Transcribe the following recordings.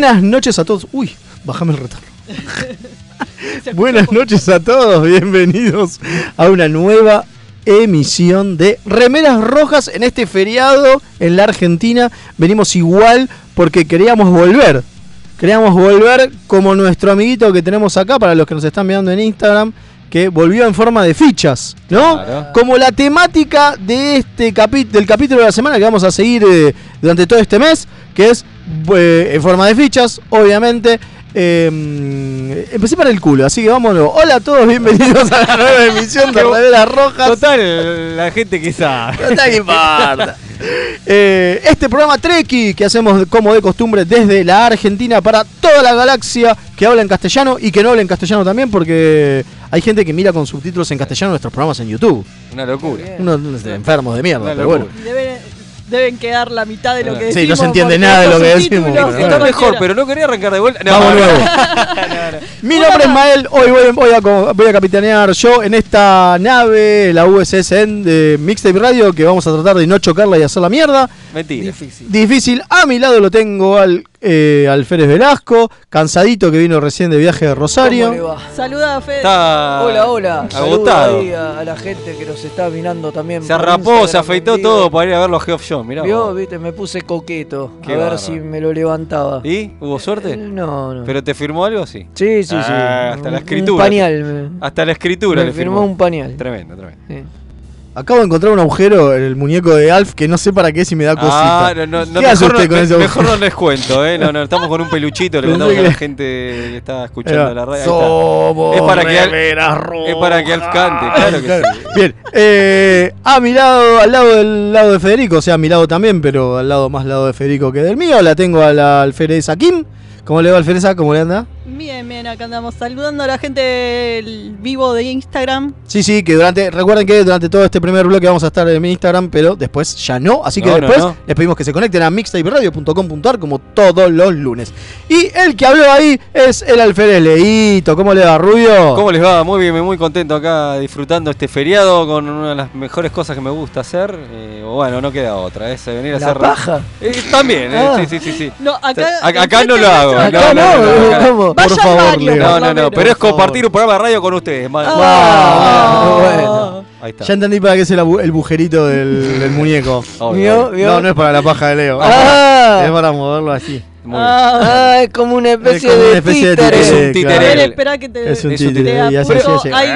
Buenas noches a todos. Uy, bájame el retorno. Buenas noches a todos, bienvenidos a una nueva emisión de Remeras Rojas en este feriado en la Argentina. Venimos igual porque queríamos volver. Queríamos volver como nuestro amiguito que tenemos acá, para los que nos están mirando en Instagram, que volvió en forma de fichas, ¿no? Claro. Como la temática de este capi- del capítulo de la semana que vamos a seguir eh, durante todo este mes, que es eh, en forma de fichas, obviamente. Eh, empecé para el culo, así que vámonos. Hola a todos, bienvenidos a la nueva emisión de Remeras Rojas. Total, la gente que sabe. Está que importa. Eh, este programa Treki que hacemos como de costumbre desde la Argentina para toda la galaxia que habla en castellano y que no habla en castellano también porque hay gente que mira con subtítulos en castellano nuestros programas en YouTube. Una locura. Unos enfermos de mierda, pero bueno. Deben, quedar la mitad de lo que Sí, decimos. no se entiende nada de lo que decimos, Está bueno. mejor, pero no quería arrancar de vuelta. No, Vamos no, luego. no, no. Mi nombre es Mael, hoy voy, voy a, co- voy a capitanear yo en esta nave, la USSN de Mixtape Radio, que vamos a tratar de no chocarla y hacer la mierda. Mentira. Difícil. Difícil. A mi lado lo tengo al eh, Alférez Velasco, cansadito que vino recién de viaje de ¿Cómo le Rosario. Saluda a Fede. Está Hola, hola. Agotado. ahí a, a la gente que nos está mirando también. Se Instagram se afeitó todo para ir a ver los Geoff John. Mirá. Vio, viste, me puse coqueto. Qué a ver si me lo levantaba. ¿Y? ¿Hubo Eh, suerte? No, no. ¿Pero te firmó algo? Sí. sí, sí, sí. Ah, hasta la escritura. Un pañal. Hasta la escritura me le firmó firmó. un pañal. Tremendo, tremendo. Sí. Acabo de encontrar un agujero en el muñeco de Alf que no sé para qué si me da cosita. Ah, no, no, no, ¿Qué hace mejor, usted no, con ese mejor agujero? no les cuento, ¿eh? No, no, estamos con un peluchito, le contamos a la que- gente que está escuchando la radio. Somos Es para que es para que Alf cante, claro que sí. Bien, eh, a mi lado, al lado del lado de Federico, o sea, a mi lado también, pero al lado más lado de Federico que del mío, la tengo a la Alférez Kim. ¿Cómo le va Alférez? ¿Cómo le anda? Bien, bien, acá andamos saludando a la gente del vivo de Instagram. Sí, sí, que durante, recuerden que durante todo este primer bloque vamos a estar en mi Instagram, pero después ya no, así que No, después no. les pedimos que se conecten a mixtaperadio.com.ar como todos los lunes. Y el que habló ahí es el Alférez Leito, ¿cómo le va Rubio? ¿Cómo les va? Muy bien, muy contento acá disfrutando este feriado con una de las mejores cosas que me gusta hacer. Eh, o bueno, no queda otra, es venir a La hacer. paja. Eh, también, eh, Ah. sí, sí, sí, sí. No, acá, Acá- acá no lo hago, Acá no, no, Por favor, Leo. No, no, no, pero es compartir un programa de radio con ustedes. Ah, Ah. bueno. Ahí está. Ya entendí para qué es el, bujerito del, del muñeco. No, no es para la paja de Leo. Ah. Es para moverlo así. Muy. Ah. Ah, es como una especie Es como de una especie de títere. Es un títere, espera que te, Es un Es un títere, así. Ay,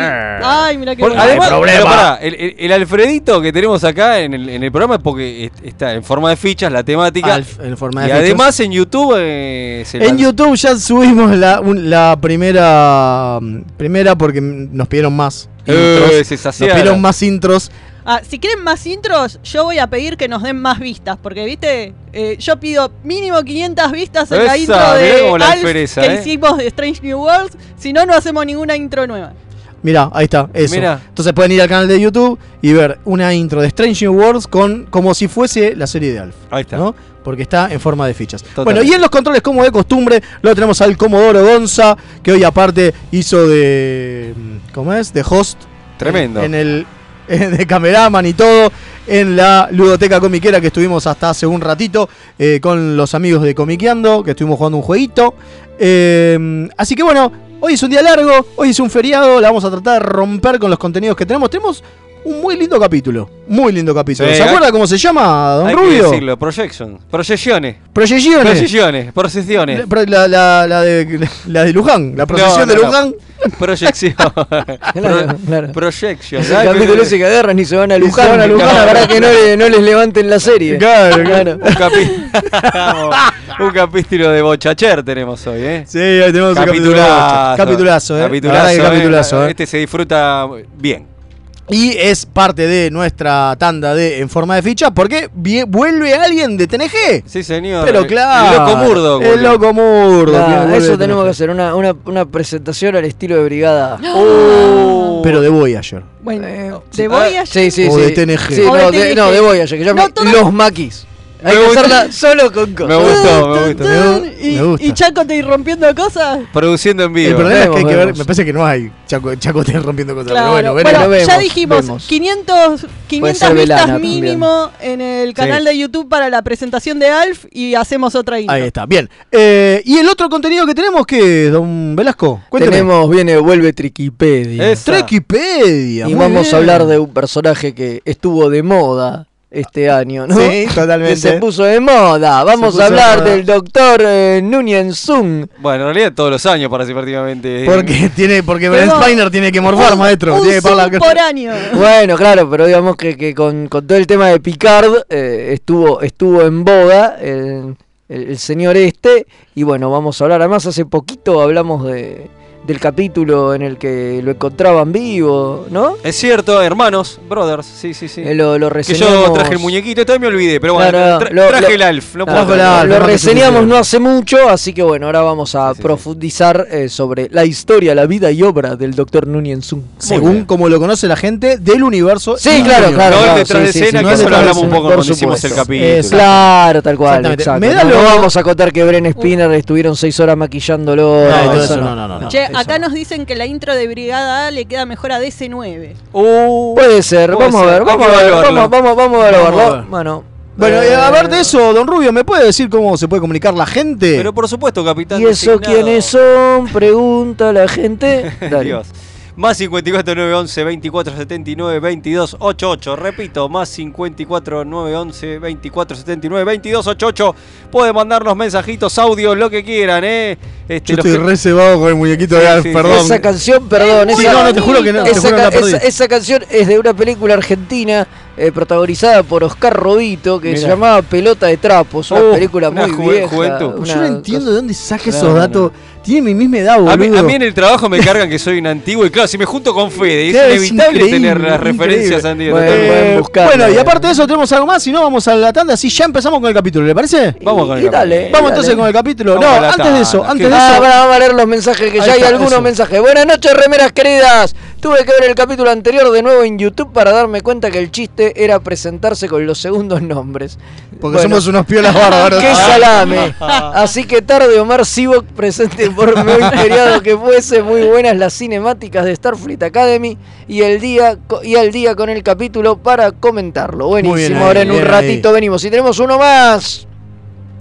ay, mira qué Por- bueno. además, problema. pero pará, el, el- el Alfredito que tenemos acá en el, en el programa es porque est- está en forma de fichas la temática. Alf, en forma de y fichas. además en YouTube eh, se En YouTube ya subimos la, un- la primera primera porque nos pidieron más Eh, intros. se Nos pidieron más intros. Ah, si quieren más intros, yo voy a pedir que nos den más vistas. Porque, viste, Eh, yo pido mínimo 500 vistas en la intro mirá de cómo la Alf que eh. hicimos de Strange New Worlds. Si no, no hacemos ninguna intro nueva. Mira, ahí está, eso. Mirá. Entonces pueden ir al canal de YouTube y ver una intro de Strange New Worlds con como si fuese la serie de Alf. Ahí está. ¿no? Porque está en forma de fichas. Totalmente. Bueno, y en los controles, como de costumbre, lo tenemos al Comodoro Gonza, que hoy aparte hizo de. ¿Cómo es? De host. Tremendo. En el. De cameraman y todo. En la ludoteca comiquera que estuvimos hasta hace un ratito. eh, con los amigos de Comiqueando. Que estuvimos jugando un jueguito. Eh, así que bueno, hoy es un día largo. Hoy es un feriado. La vamos a tratar de romper con los contenidos que tenemos. Tenemos un muy lindo capítulo. Muy lindo capítulo. Sí, ¿Se hay- acuerda cómo se llama, don Hay que Rubio? decirlo, projection. Proyecciones. Proyecciones. Proyecciones. Procesiones. La, la, la- la de, la de Luján, la procesión No, de no, no. Luján. Proyección. Claro, claro. Projection. El capítulo ese que agarran y se van a Y se Luján. van a Luján. Luján para que no, le- no les levanten la serie. Claro, claro. Un, capi- un capítulo de bochacher tenemos hoy, ¿eh? Sí, ahí tenemos un capítulo. Capitulazo. Capitulazo, eh. Capitulazo, que eh. capitulazo, eh. Este se disfruta bien. Y es parte de nuestra tanda de En Forma de Ficha porque vuelve alguien de TNG. Sí, señor. Pero claro. El loco murdo. El loco murdo. Eso tenemos que hacer, una, una, una presentación al estilo de brigada. Pero de Voyager. Bueno, Eh, de Ah, Voyager. Sí, sí, O sí. de TNG. Sí, O no, de TNG. no, de Voyager, que llaman No, todas- Los Maquis. Hay Me que gusta. hacerla solo con cosas. gustó, me gustó. Me gu- y, me gusta. y Chaco te ir rompiendo cosas. Produciendo en El vivo. problema es que hay que ver, Vemos. me parece que no hay Chaco, Chaco te rompiendo cosas. Claro. Pero bueno, Bueno, veremos. Bueno, ya vemos, dijimos vemos. 500, 500 ser vistas Velana mínimo en el canal de YouTube para la presentación de Alf y hacemos otra intro. Ahí está, bien. Eh, ¿Y el otro contenido que tenemos qué, don Velasco? Cuénteme. Tenemos, viene, vuelve Triquipedia. Trekipedia. Y muy vamos bien. a hablar de un personaje que estuvo de moda este año, ¿no? Sí, totalmente. Que se puso de moda. Vamos a hablar del doctor eh, Nunien Sung. Bueno, en realidad todos los años participativamente. Porque tiene, porque Brent Spiner tiene que morfar, Un- maestro. Un tiene que pagar la- por año. Bueno, claro, pero digamos que, que con, con todo el tema de Picard eh, estuvo, estuvo en boga el, el- el señor este. Y bueno, vamos a hablar. Además, hace poquito hablamos de, del capítulo en el que lo encontraban vivo, ¿no? Es cierto, hermanos, brothers, sí, sí, sí. Eh, lo, lo que reseñamos. yo traje el muñequito, todavía me olvidé, pero bueno, Claro, tra- lo- traje lo- el Alf. No puedo. Lo no, que reseñamos se no hace mucho, así que bueno, ahora vamos a Sí, sí, sí. profundizar eh, sobre la historia, la vida y obra del doctor Nunien Sung. Según bien. como lo conoce la gente del universo. Sí, y claro, claro. No el claro, detrás de sí, escena, sí, que no eso lo hablamos un poco cuando hicimos el capítulo. Claro, tal cual. Exacto. Me da no, lo- no vamos a contar que Bren Spinner estuvieron seis horas maquillándolo. No, no, eso no. Eso acá no. nos dicen que la intro de Brigada A le queda mejor a DC9. Uh, Puede ser, Puede vamos ser, a ver, vamos a ver, vamos, vamos, vamos a Vamos a evaluarlo. ver. Bueno, Bueno, y eh, a ver de eso, don Rubio, ¿me puede decir cómo se puede comunicar la gente? Pero por supuesto, capitán. ¿Y eso designado. quiénes son? Pregunta la gente. Dale. Dios. Más 54 911 24 79 22 88. Repito, más 54 911 24 79 22 88. Pueden mandarnos mensajitos, audios, lo que quieran, ¿eh? Este, Yo estoy que- reservado con el muñequito de Sí, Alf, sí, sí. perdón. Esa canción, perdón, Sí, esa, no, no, te juro que no, te esa, juro que ca- la perdí. esa- esa canción es de una película argentina eh, protagonizada por Oscar Robito que se llamaba Pelota de Trapos, una Uh, película una muy ju- vieja. juventud. Yo no entiendo de dónde saca No, esos no, datos. Tiene mi misma edad, A mí, boludo. a mí en el trabajo me cargan que soy un antiguo y claro, si me junto con Fede, es Claro, es inevitable tener las referencias antiguas. Bueno, Eh, bueno, y eh. aparte de eso tenemos algo más, si no vamos a la tanda, así ya empezamos con el capítulo, ¿le parece? Vamos con el dale, capítulo. Vamos dale. entonces con el capítulo. Vamos no, antes de eso, antes ¿qué? de Ah, eso. bueno, vamos a leer los mensajes, que Ahí ya hay está, algunos eso. mensajes. Buenas noches, remeras queridas. Tuve que ver el capítulo anterior de nuevo en YouTube para darme cuenta que el chiste era presentarse con los segundos nombres. Porque Bueno, somos unos piolas bárbaros. ¡Qué salame! Así que tarde Omar Sivok presente por muy feriado que fuese muy buenas las cinemáticas de Starfleet Academy y el día y al día con el capítulo para comentarlo. Buenísimo, bien ahí, ahora en un ratito ahí. venimos. Y tenemos uno más.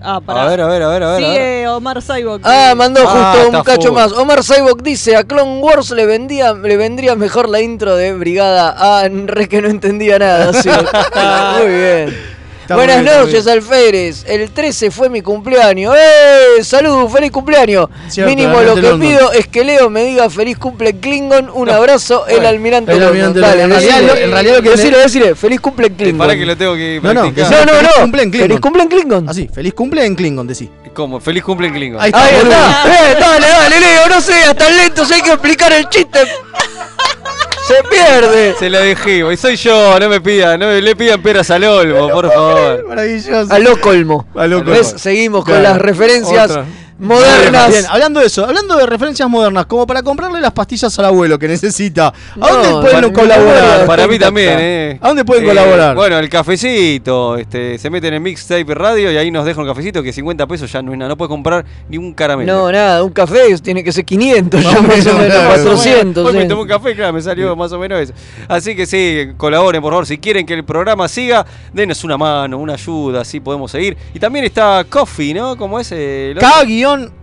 Ah, pará. A ver, a ver, a ver, a ver. Sigue Omar Saibok. Ah, mandó Ah, justo un cacho full. más. Omar Saibok dice, a Clone Wars le vendía, le vendría mejor la intro de Brigada A, re que no entendía nada. sí. muy bien. Está Buenas bien, noches, Alférez. El 13 fue mi cumpleaños. ¡Eh! ¡Salud! ¡Feliz cumpleaños! Cierto, Mínimo lo que London. pido es que Leo me diga feliz cumple Klingon. Un abrazo, el almirante el almirante Dale. En realidad lo- en realidad lo que decile, decile, feliz cumple Klingon. Para que lo tengo que No, no, que No, no, Feliz no. cumple en Klingon. Feliz cumple en Klingon. Así, feliz cumple en Klingon, decí. ¿Cómo? Feliz cumple en Klingon. Ahí está, Ahí está. Eh, dale, dale, Leo, no seas tan lento, si hay que explicar el chiste. Se pierde. Se la dejé, y soy yo, no me pidan, no me- le pidan peras al olmo, por favor. Maravilloso. A lo colmo. A lo colmo. Seguimos con Claro. las referencias Otra. Modernas. Bien, hablando de eso, hablando de referencias modernas, como para comprarle las pastillas al abuelo que necesita, ¿a No, dónde para- pueden colaborar? Para mí también, ¿eh? ¿A dónde pueden colaborar? Bueno, el cafecito, este, se meten en Mixtape Radio y ahí nos dejan un cafecito que 50 pesos ya no es nada, no puedes comprar ni un caramelo. No, nada, un café tiene que ser 500, Más ya más o menos, menos, claro. 400. Hoy me tomé un café, claro, me salió más o menos eso. Así que sí, colaboren, por favor. Si quieren que el programa siga, denos una mano, una ayuda, así podemos seguir. Y también está Coffee, ¿no? Como es el otro?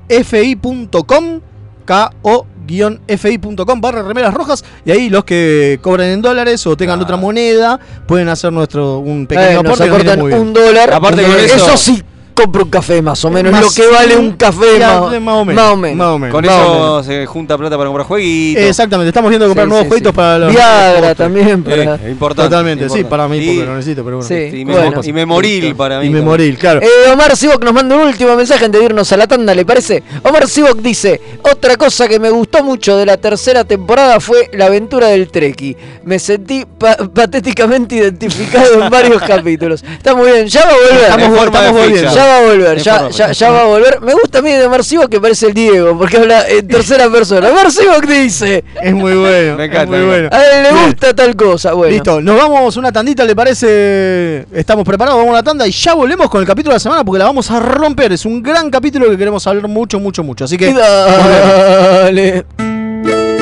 K-fi.com K-o-fi.com barra remeras rojas y ahí los que cobran en dólares o tengan Ah. otra moneda pueden hacer nuestro un pequeño Eh, aporte nos aportan un dólar. Aparte Un eso- sí compro un café más o menos. Más- lo que vale un café más, más o menos, Más o menos. más o menos. Con eso menos. se junta plata para comprar jueguitos. Exactamente, estamos viendo comprar Sí, nuevos sí, jueguitos sí. para los Viagra también. Para... Eh, importante. Totalmente, sí, para mí porque Y- lo necesito, pero bueno. Sí. y, bueno. y Memoril para mí. Y memoril, claro. Eh, Omar Sivok nos manda un último mensaje antes de irnos a la tanda, ¿le parece? Omar Sivok dice, otra cosa que me gustó mucho de la tercera temporada fue la aventura del Treki. Me sentí pa- patéticamente identificado en varios capítulos. Está muy bien, ya va a volver. Estamos, estamos volviendo. Ya va va a volver, ya, ya, ya va a volver. Me gusta a mí de Marcibo que parece el Diego, porque habla en tercera persona. Marcibo que dice, Es muy bueno. Me encanta, muy bueno. a él le Bien. gusta tal cosa. Bueno, Listo, nos vamos una tandita, ¿le parece? Estamos preparados, vamos a una tanda y ya volvemos con el capítulo de la semana porque la vamos a romper. Es un gran capítulo que queremos hablar mucho, mucho, mucho. Así que. Dale.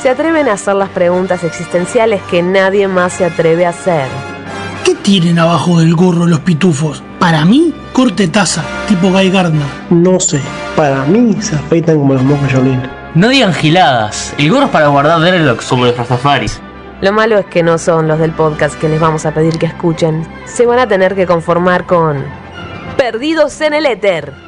se atreven a hacer las preguntas existenciales que nadie más se atreve a hacer. ¿Qué tienen abajo del gorro los pitufos? Para mí, corte taza, tipo Guy Gardner. No sé, para mí se afeitan como los monjes Shaolin. No digan giladas. El gorro es para guardar dreadlocks como los rastafaris. Lo malo es que no son los del podcast que les vamos a pedir que escuchen. Se van a tener que conformar con Perdidos en el Éter.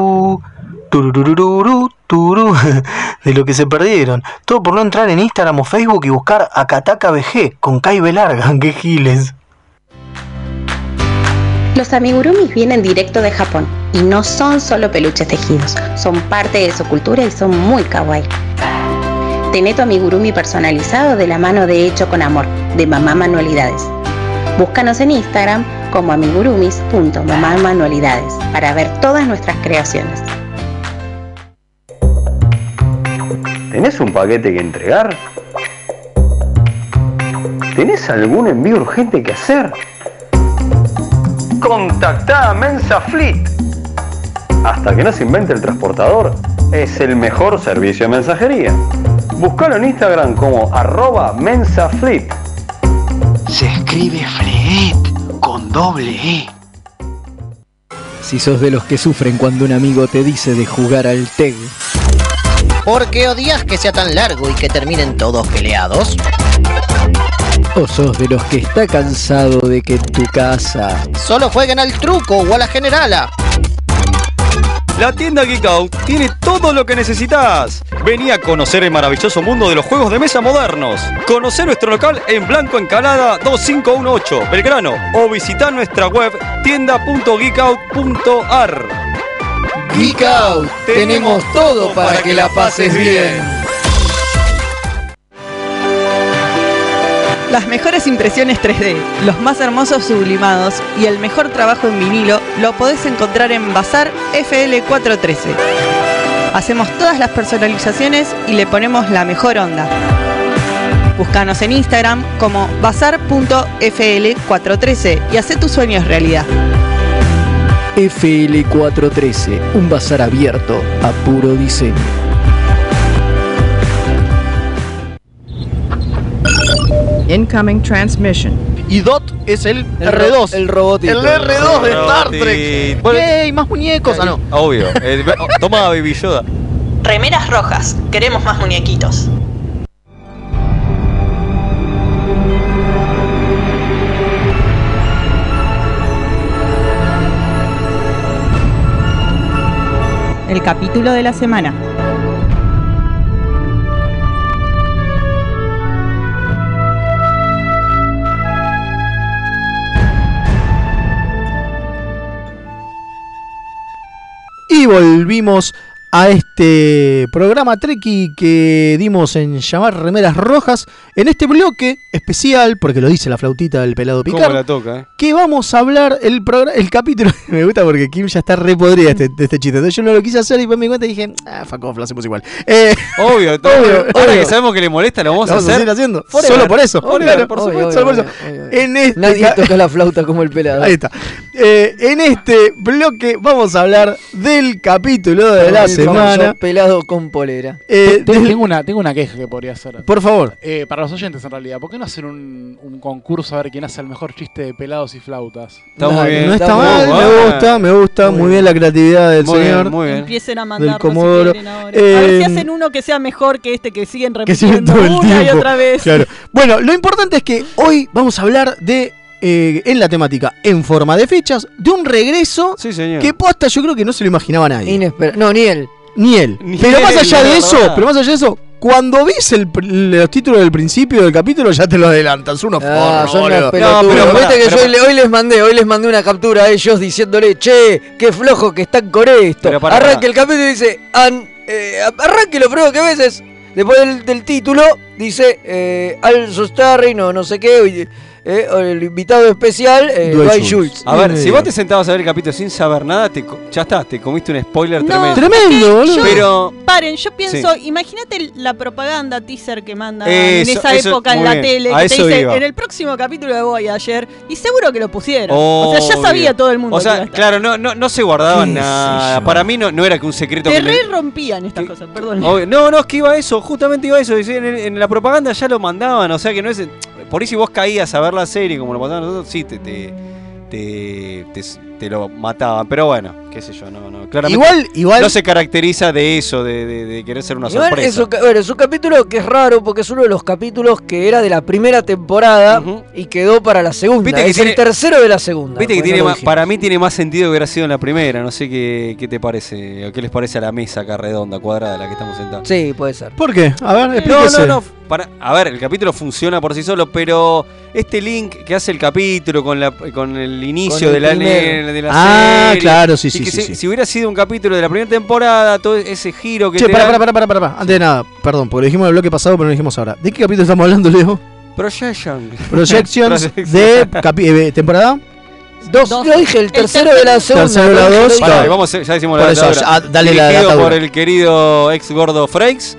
tururururu, turú. De lo que se perdieron. Todo por no entrar en Instagram o Facebook y buscar Akataka BG con Kai Larga. ¡Qué giles! Los amigurumis vienen directo de Japón y no son solo peluches tejidos, son parte de su cultura y son muy kawaii. Tené tu amigurumi personalizado de la mano de Hecho con Amor, de Mamá Manualidades. Búscanos en Instagram como amigurumis.mamamanualidades para ver todas nuestras creaciones. ¿Tenés un paquete que entregar? ¿Tenés algún envío urgente que hacer? Contactá a Mensa Fleet. Hasta que no se invente el transportador, es el mejor servicio de mensajería. Buscalo en Instagram como arroba mensafleet. Se escribe Fleet con doble E. Si sos de los que sufren cuando un amigo te dice de jugar al TEG, ¿Por qué odias que sea tan largo y que terminen todos peleados? o sos de los que está cansado de que en tu casa Solo jueguen al truco o a la generala. La tienda Geek Out tiene todo lo que necesitas. Vení a conocer el maravilloso mundo de los juegos de mesa modernos. Conocer nuestro local en Blanco Encalada 2518, Belgrano. O visitar nuestra web tienda.geekout.ar. Geek Out, tenemos todo para que la pases bien. Las mejores impresiones 3D, los más hermosos sublimados y el mejor trabajo en vinilo lo podés encontrar en Bazar FL413. Hacemos todas las personalizaciones y le ponemos la mejor onda. Búscanos en Instagram como bazar.fl413 y haz tus sueños realidad. FL413, un bazar abierto a puro diseño. Incoming transmission. Y Dot es el, El R2. ro- el robotito. El R2 de Star. Trek. Bueno, ¡Yay! Más muñecos. Ah, no. Obvio. Eh, toma Baby Yoda. Remeras rojas, queremos más muñequitos. El capítulo de la semana. Y volvimos a este programa Treki que dimos en llamar Remeras Rojas en este bloque especial, porque lo dice la flautita del pelado ¿Cómo Picard, la toca, eh? que vamos a hablar el programa, el capítulo. Me gusta porque Kim ya está re podrida de este, de este chiste. Entonces yo no lo quise hacer y después me di cuenta y dije, ah, fuck off, lo hacemos igual. Eh, Obvio, todo- Obvio, ahora obvio. que sabemos que le molesta, lo vamos, Lo vamos a a hacer. seguir haciendo. Forever. Solo por eso. Forever, Claro, por obvio, supuesto. solo por eso. En este Nadie ca- toca la flauta como el pelado. Ahí está. Eh, en este bloque vamos a hablar del capítulo de la El famoso semana. pelado con polera. Eh, del- tengo, una, tengo una queja que podría hacer. Por favor. Eh, para los oyentes, en realidad. ¿Por qué no hacer un, un concurso a ver quién hace el mejor chiste de pelados y flautas? Está muy bien. No está Está mal, me gusta, me gusta. Muy bien la creatividad del Muy bien, señor. muy bien. Empiecen a Comodoro. si ahora. a ver si Eh, hacen uno que sea mejor que este que siguen que siguen repitiendo todo el una tiempo. y otra vez. Claro. Bueno, lo importante es que hoy vamos a hablar de, eh, en la temática, en forma de fechas, de un regreso Sí, señor. que posta yo creo que no se lo imaginaba nadie. Inesper- no, ni él. Ni él. Ni pero más él, allá de eso, verdad. pero más allá de eso, cuando ves el, pr- los títulos del principio del capítulo ya te lo adelantan. Son unos Ah, forros, son unos pelotudos. pero Viste que pero yo hoy le- hoy les mandé, hoy les mandé una captura a ellos diciéndole, che, qué flojo que están con esto. Pará. el capítulo y dice, "An- eh, arranque lo primero que ves es, después del, del título, dice, eh, Al Starry, no, no sé qué, y, eh, el invitado especial, eh, Dwight Dwight Schultz. Schultz. A ver, si vos te sentabas a ver el capítulo sin saber nada, te co- ya está, te comiste un spoiler No, tremendo. Tremendo, boludo. Yo- Pero Paren, yo pienso, imagínate la propaganda teaser que manda Eso, en esa eso, época en muy la bien, tele, a que te eso dice iba. en el próximo capítulo de Voyager, y seguro que lo pusieron. o sea, ya Obvio. sabía todo el mundo. O que iba a sea, estar. claro, no, no, no se guardaban ¿Qué sé nada. yo? Para mí no, no era que un secreto Te que le- re rompían estas cosas, perdón. Obvio. No, no, es que iba eso, justamente iba eso. dice, En, en la propaganda ya lo mandaban, o sea que no es. Por ahí si vos caías a ver la serie como lo pasaban nosotros, sí, te, te, te, te, te lo mataban. Pero bueno, qué sé yo, no, no. Claramente Igual, igual. no se caracteriza de eso, de, de- de querer ser una Igual sorpresa. es un, bueno, es un capítulo que es raro porque es uno de los capítulos que era de la primera temporada y quedó para la segunda. Viste que es tiene- el tercero de la segunda. Viste que tiene no más- para mí tiene más sentido que hubiera sido en la primera. No sé qué, qué te parece, o qué les parece a la mesa acá redonda, cuadrada, la que estamos sentados. Sí, puede ser. ¿Por qué? A ver, No, explíquese. no, no. Para, a ver, el capítulo funciona por sí solo, pero este link que hace el capítulo con, la, con el inicio Con de el la, primero. De la Ah, serie. claro, sí, y sí, que sí, si, sí. si hubiera sido un capítulo de la primera temporada, todo ese giro que Che, te para, dan- para, para, para, para, Antes de nada, perdón, porque lo dijimos en el bloque pasado, pero no lo dijimos ahora. ¿De qué capítulo estamos hablando, Leo? Projection. Projections Projection. de eh, temporada. Dos, Dos. dije el El tercero de la segunda. Tercero de la dos, Pará, vamos, ya decimos Por la eso, ya, dale la atadura. por el querido ex gordo Frakes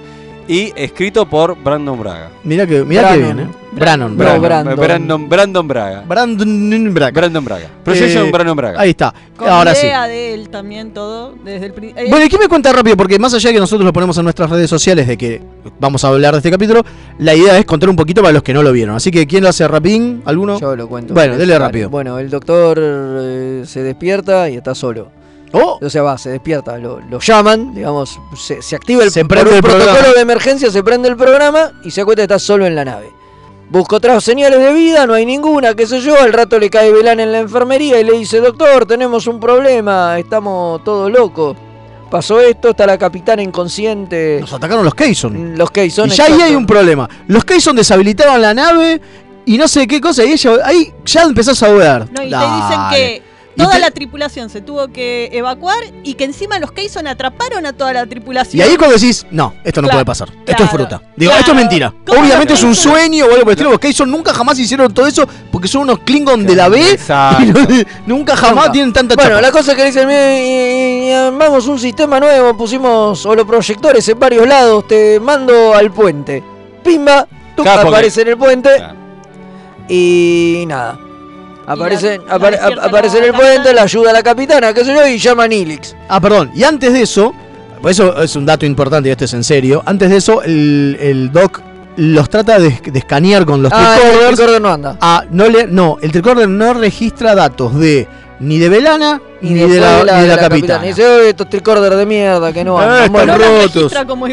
y escrito por Brandon Braga. Mira que, mira que bien, eh. Brannon, No, Brannon. Brandon. Brandon, Brandon Braga. Brandon Braga. Brandon Braga. Projection Eh, Brandon Braga. Ahí está. Con Ahora sí. idea de él también todo, desde el principio. Bueno, ¿y qué me cuenta rápido? Porque más allá de que nosotros lo ponemos en nuestras redes sociales de que vamos a hablar de este capítulo, la idea es contar un poquito para los que no lo vieron. Así que, ¿quién lo hace rapidín? ¿Alguno? Yo lo cuento. Bueno, dele rápido. Bueno, el doctor eh, se despierta y está solo. Oh, O sea, va, se despierta, lo, lo llaman, digamos, se, se activa el, Se por prende un el protocolo programa. de emergencia, se prende el programa y se cuenta que está solo en la nave. Busca otras señales de vida, no hay ninguna, qué sé yo, al rato le cae Belán en la enfermería y le dice, doctor, tenemos un problema, estamos todos locos. Pasó esto, está la capitana inconsciente. nos atacaron los Keyson. Los Keyson. Y ya ahí hay un problema. Los Keyson deshabilitaban la nave y no sé qué cosa. Y ella, ahí ya empezás a dudar. No, y te dicen que toda te- la tripulación se tuvo que evacuar y que encima los Keyson atraparon a toda la tripulación. Y ahí cuando decís, no, esto no Claro, puede pasar. Esto es fruta. Digo, claro. esto es mentira. ¿Cómo Obviamente es un sueño o algo por el estilo. Los Keyson nunca jamás hicieron todo eso porque son unos Klingon de la B. Exacto. Nunca jamás Nunca. tienen tanta Bueno, chapa. la cosa es que dicen, "Mira, y- y- y armamos un sistema nuevo, pusimos holoproyectores en varios lados, te mando al puente. Pimba, tú Claro, porque- aparece en el puente Claro. y nada. Aparece, la- apare- aparece en el puente, la ayuda a la capitana, qué sé yo, y llama a Nilix. Ah, perdón. Y antes de eso, pues eso es un dato importante y esto es en serio. Antes de eso, el, el Doc los trata de, de escanear con los Ah, el tricorders. tricorder no anda. Ah, no, le, no, el tricorder no registra datos de ni de Belana ni, de, después la, ni de la capitana. capitana. Y dice, "Oye, estos tricorders de mierda que no Ah, andan". están Bueno, No la rotos. registra como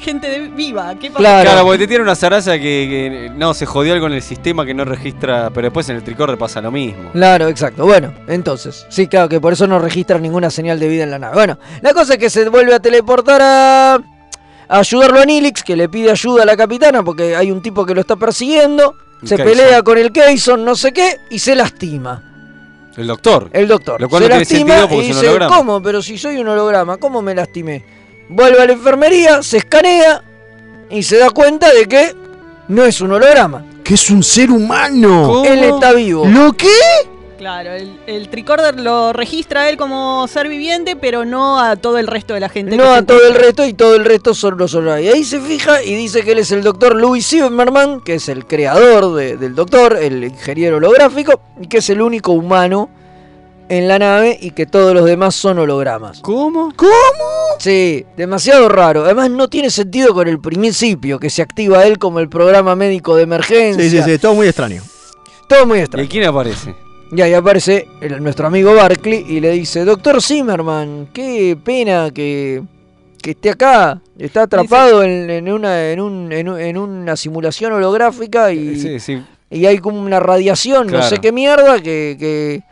gente de viva. ¿Qué pasa? Claro. Claro, porque te tiene una zaraza que, que, no se jodió algo en el sistema que no registra, pero después en el tricorder pasa lo mismo. Claro, exacto. Bueno, entonces, sí, claro que por eso no registra ninguna señal de vida en la nave. Bueno, la cosa es que se vuelve a teleportar a, a ayudarlo a Nilix, que le pide ayuda a la capitana porque hay un tipo que lo está persiguiendo. Se pelea con el Keyson, no sé qué, y se lastima. El doctor. El doctor. Lo cual se no tiene lastima porque y dice, holograma. ¿cómo? Pero si soy un holograma, ¿cómo me lastimé? Vuelve a la enfermería, se escanea y se da cuenta de que no es un holograma. Que es un ser humano. Él está vivo. ¿Lo qué? Claro, el, el tricorder lo registra a él como ser viviente, pero no a todo el resto de la gente. No a todo el resto y todo el resto son los hologramas. Y ahí se fija y dice que él es el doctor Louis Zimmerman, que es el creador de- del doctor, el ingeniero holográfico, y que es el único humano en la nave y que todos los demás son hologramas. ¿Cómo? ¿Cómo? Sí, demasiado raro. Además no tiene sentido con el principio, que se activa él como el programa médico de emergencia. Sí, sí, sí, todo muy extraño. Todo muy ¿Y extraño. quién aparece? Y ahí aparece el- nuestro amigo Barkley y le dice, Doctor Zimmerman, qué pena que, que esté acá. Está atrapado en, en una, en, un- en un- en una simulación holográfica y, Sí, sí. y hay como una radiación, no sé qué mierda, que, que,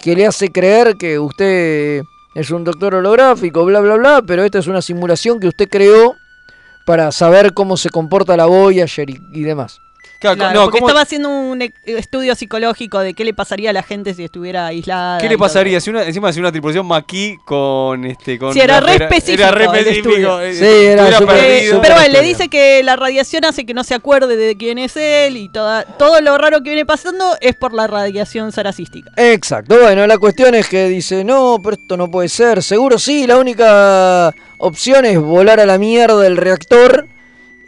que le hace creer que usted es un doctor holográfico, bla, bla, bla, pero esta es una simulación que usted creó para saber cómo se comporta la Voyager y, y demás. Claro, Claro, no, porque ¿cómo- estaba haciendo un e- estudio psicológico de qué le pasaría a la gente si estuviera aislada. ¿Qué le pasaría si una, encima si una tripulación maquis con este con Sí, era re específico Era re el específico. estudio. eh, Sí, era súper- perdido. Eh, pero bueno, le dice que la radiación hace que no se acuerde de quién es él y toda, todo lo raro que viene pasando es por la radiación saracística. Exacto, bueno, la cuestión es que dice, no, pero esto no puede ser, seguro sí, la única opción es volar a la mierda el reactor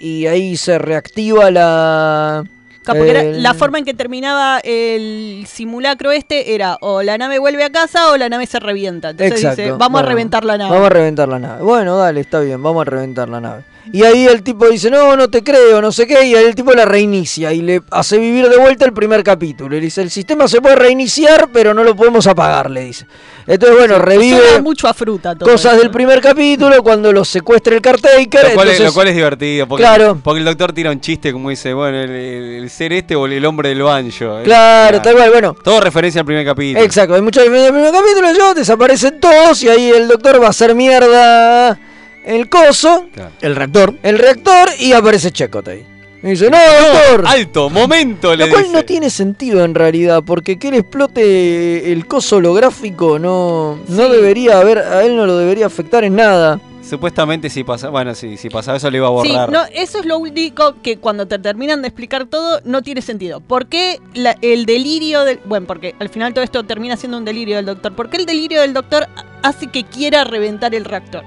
y ahí se reactiva la... Claro, porque era- la forma en que terminaba el simulacro este era o la nave vuelve a casa o la nave se revienta. Entonces Exacto, dice, vamos a reventar la nave. Vamos a reventar la nave. Bueno, dale, está bien, vamos a reventar la nave. Y ahí el tipo dice, no, no te creo, no sé qué, y ahí el tipo la reinicia y le hace vivir de vuelta el primer capítulo. Y le dice, el sistema se puede reiniciar, pero no lo podemos apagar, le dice. Entonces, bueno, revive mucho a fruta todo cosas del primer capítulo cuando lo secuestra el cartaker. Lo cual, es, entonces- lo cual es divertido, porque, Claro. porque el doctor tira un chiste como dice, bueno, el, el- el ser este o el hombre del banjo. eh. Claro, tal cual, bueno. Todo referencia al primer capítulo. Exacto, hay mucha diferencia en el primer capítulo, yo, desaparecen todos y ahí el doctor va a hacer mierda el coso, El reactor. el reactor y aparece Checot ahí. Y dice, no, doctor. Alto, momento, le Lo cual dice. no tiene sentido en realidad, porque que él explote el coso holográfico no, no debería haber, a él no lo debería afectar en nada. Supuestamente si pasa, bueno, sí, si pasaba eso le iba a Sí, borrar. no, eso es lo único que cuando te terminan de explicar todo no tiene sentido. ¿Por qué la- el delirio del... Bueno, porque al final todo esto termina siendo un delirio del doctor. ¿Por qué el delirio del doctor hace que quiera reventar el reactor?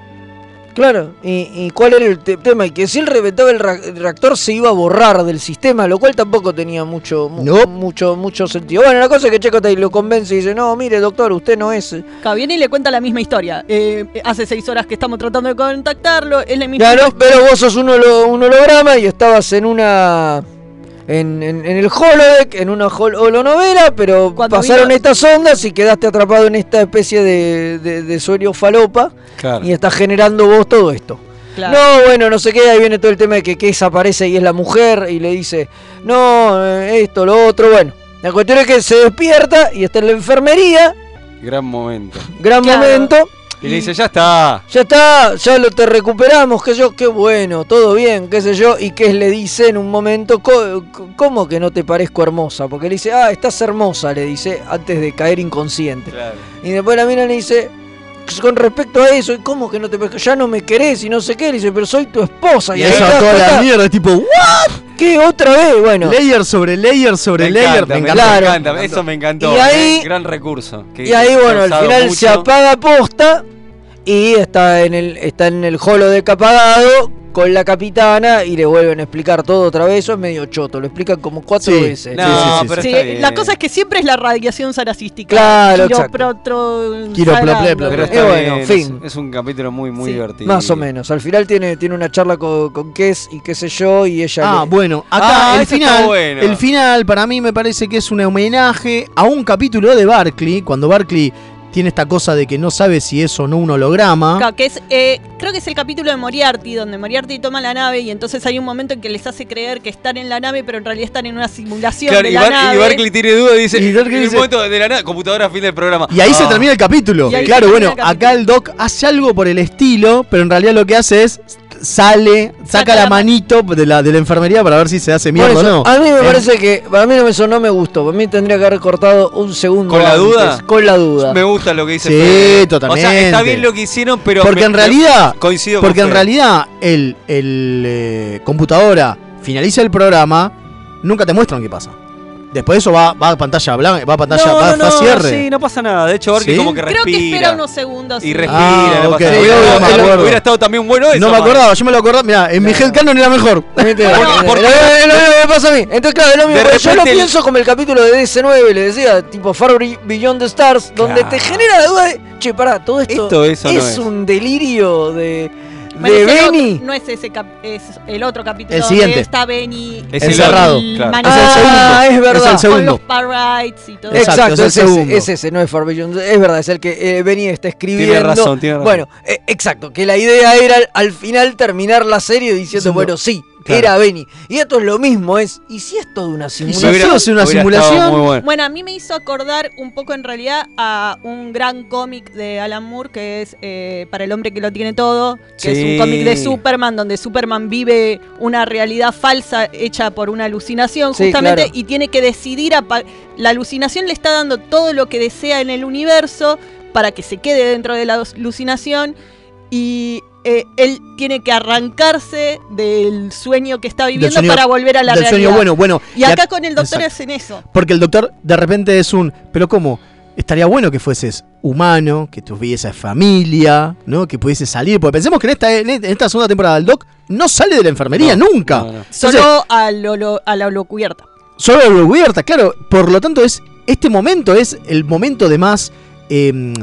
Claro, y, y cuál era el te- tema, y que si él reventaba el, reactor se iba a borrar del sistema, lo cual tampoco tenía mucho mu- mucho mucho sentido. Bueno, la cosa es que Checotay lo convence y dice, no, mire doctor, usted no es... Viene y le cuenta la misma historia. Eh, hace seis horas que estamos tratando de contactarlo. Es la misma Claro, historia. pero vos sos un, holo- un holograma y estabas en una... En, en- en el holodeck, en una hol- holonovela, pero Cuando pasaron vino- estas ondas y quedaste atrapado en esta especie de, de, de sueño falopa Claro. y estás generando vos todo esto. Claro. No, bueno, no sé qué, ahí viene todo el tema de que Kess aparece y es la mujer y le dice, no, eh, esto, lo otro, bueno. La cuestión es que se despierta y está en la enfermería, Gran momento. gran Claro. momento. Y le dice, ya está. Ya está, ya lo te recuperamos, que yo, qué bueno, todo bien, qué sé yo, y que le dice en un momento, "Co- co- ¿cómo que no te parezco hermosa? Porque le dice, ah, estás hermosa, le dice, antes de caer inconsciente. Claro. Y después la mina le dice, con respecto a eso, ¿cómo que no te parezco? Ya no me querés y no sé qué, le dice, pero soy tu esposa. Y ahí eso te a das toda la mierda, tipo, ¿what? ¿Qué otra vez? Bueno. Layer sobre layer sobre Me layer. encanta, me encanta. me encanta, eso me encantó. Y ahí- eh, gran recurso. que Y ahí, bueno, al final mucho. se apaga posta y está en el, está en el holodeck apagado con la capitana y le vuelven a explicar todo otra vez. Eso es medio choto, lo explican como cuatro Sí. veces. No, Sí, sí, sí, pero Sí, está bien. la cosa es que siempre es la radiación saracística. Claro, está Eh, bueno, fin. Es, es un capítulo muy, muy Sí. divertido. Más o menos. Al final tiene, tiene una charla con, con Kes y qué sé yo, y ella. Ah, le- bueno, acá Ah, el final, bueno. el final para mí me parece que es un homenaje a un capítulo de Barkley, cuando Barkley tiene esta cosa de que no sabe si es o no un holograma. Claro, que es, eh, creo que es el capítulo de Moriarty, donde Moriarty toma la nave y entonces hay un momento en que les hace creer que están en la nave, pero en realidad están en una simulación Claro, de y, la Bar- nave. y Barkley tiene duda y dice, Y en el dice- momento de la nada, computadora, fin del programa. Y ahí se Ah. termina el capítulo. Claro, bueno, acá el Doc hace algo por el estilo, pero en realidad lo que hace es sale, saca, Saca la la ma- manito de la, de la enfermería para ver si se hace mierda o no. A mí me Eh, parece que. Para mí eso no me gustó. Para mí tendría que haber cortado un segundo. ¿Con la antes, duda? Con la duda. Me gusta lo que dice Sí, Fede. O sea, totalmente. está bien lo que hicieron, pero. porque me- en realidad, coincido porque con en realidad el, el eh, computadora finaliza el programa, nunca te muestran qué pasa. Después de eso va, va a pantalla blanca, va a pantalla, no, va, no, va a cierre. Sí, no pasa nada. De hecho, Barkley ¿Sí? como que Creo respira. que espera unos segundos. Y respira, Ah, no ok. pasa nada. Sí, Hubiera- obvio, me acuerdo. Hubiera estado también bueno eso. no me man. acordaba, yo me lo acordaba. Mira, en mi headcanon era mejor. Porque- lo mismo que me pasa a mí. Entonces, claro, es lo mismo. Yo lo pienso como el capítulo de DC9, le decía, tipo Far Beyond the Stars, donde te genera la duda de, che, pará, todo esto, Esto eso no es, es. un delirio de, Bueno, de otro- Benny. no es ese cap- es el otro capítulo El donde siguiente. está Benny Es el el claro. Es el segundo. Ah, es verdad. Es el con segundo. los parrites y todo. Exacto, Exacto, es el es, ese, segundo. es ese, no es Far Beyond. Es verdad, es el que eh, Benny está escribiendo. Tiene razón, tiene razón. Bueno, eh, exacto, que la idea era al, al final terminar la serie diciendo, Diciendo, bueno, sí, claro. era Benny. Y esto es lo mismo, es, ¿y si es toda una si simulación? hubiera- hace una hubiera simulación. muy bueno. Bueno, a mí me hizo acordar un poco en realidad a un gran cómic de Alan Moore que es eh, Para el hombre que lo tiene todo, que es un cómic de Superman donde Superman vive una realidad falsa hecha por una alucinación Sí, justamente claro. y tiene que decidir, apa- la alucinación le está dando todo lo que desea en el universo para que se quede dentro de la alucinación y eh, él tiene que arrancarse del sueño que está viviendo sueño- para volver a la del realidad. sueño bueno, bueno. y acá ac- con el doctor Exacto. hacen eso. Porque el doctor de repente es un. Pero ¿cómo? Estaría bueno que fueses humano, que tuviese familia, ¿no? Que pudiese salir. Porque pensemos que en esta, en esta segunda temporada el Doc no sale de la enfermería No, nunca. no, no. Entonces, Solo a, lo, lo- a la holocubierta. solo lo cubierta, claro. Por lo tanto, es este momento es el momento de más. eh,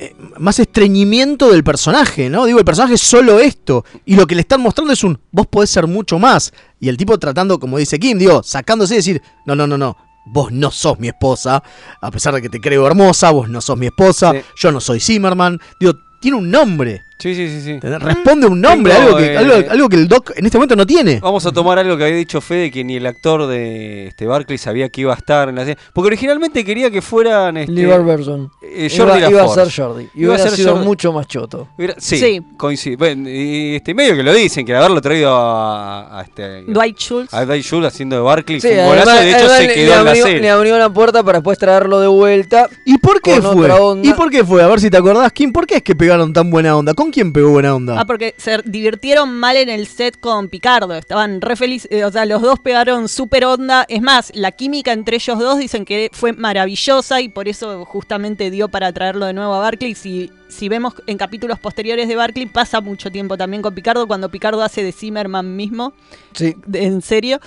eh, más estreñimiento del personaje, ¿no? Digo, el personaje es solo esto. Y lo que le están mostrando es un. Vos podés ser mucho más. Y el tipo tratando, como dice Kim, digo, sacándose y decir: No, no, no, no. Vos no sos mi esposa. A pesar de que te creo hermosa, vos no sos mi esposa. Sí. Yo no soy Zimmerman. Digo, tiene un nombre. Sí, sí, sí, sí. Responde un nombre, Tengo, algo, que, eh, algo, algo que el Doc en este momento no tiene. Vamos a tomar algo que había dicho Fede, que ni el actor de este Barclay sabía que iba a estar en la serie. Porque originalmente quería que fueran este, Berson. eh, Iba, Jordi iba a LaForce. ser Jordi. Y Iba a ser sido Jordi. mucho más choto. Hubiera- sí, Sí. coincide. Bueno, y este medio que lo dicen, que haberlo traído a, a este Dwight Schultz. a Dwight Schultz haciendo de Barkley Sí, un golazo, además- de hecho además se le- quedó le en la abrió, serie. le abrió la puerta para después traerlo de vuelta. ¿Y por qué fue? ¿Y por qué fue? A ver si te acordás, Kim, ¿por qué es que pegaron tan buena onda? ¿Con quién pegó buena onda? Ah, porque se divirtieron mal en el set con Picardo. Estaban re felices. eh, o sea, los dos pegaron súper onda. Es más, la química entre ellos dos dicen que fue maravillosa y por eso justamente dio para traerlo de nuevo a Barclay. Si, si vemos en capítulos posteriores de Barclay, pasa mucho tiempo también con Picardo cuando Picardo hace de Zimmerman mismo. Sí. en serio.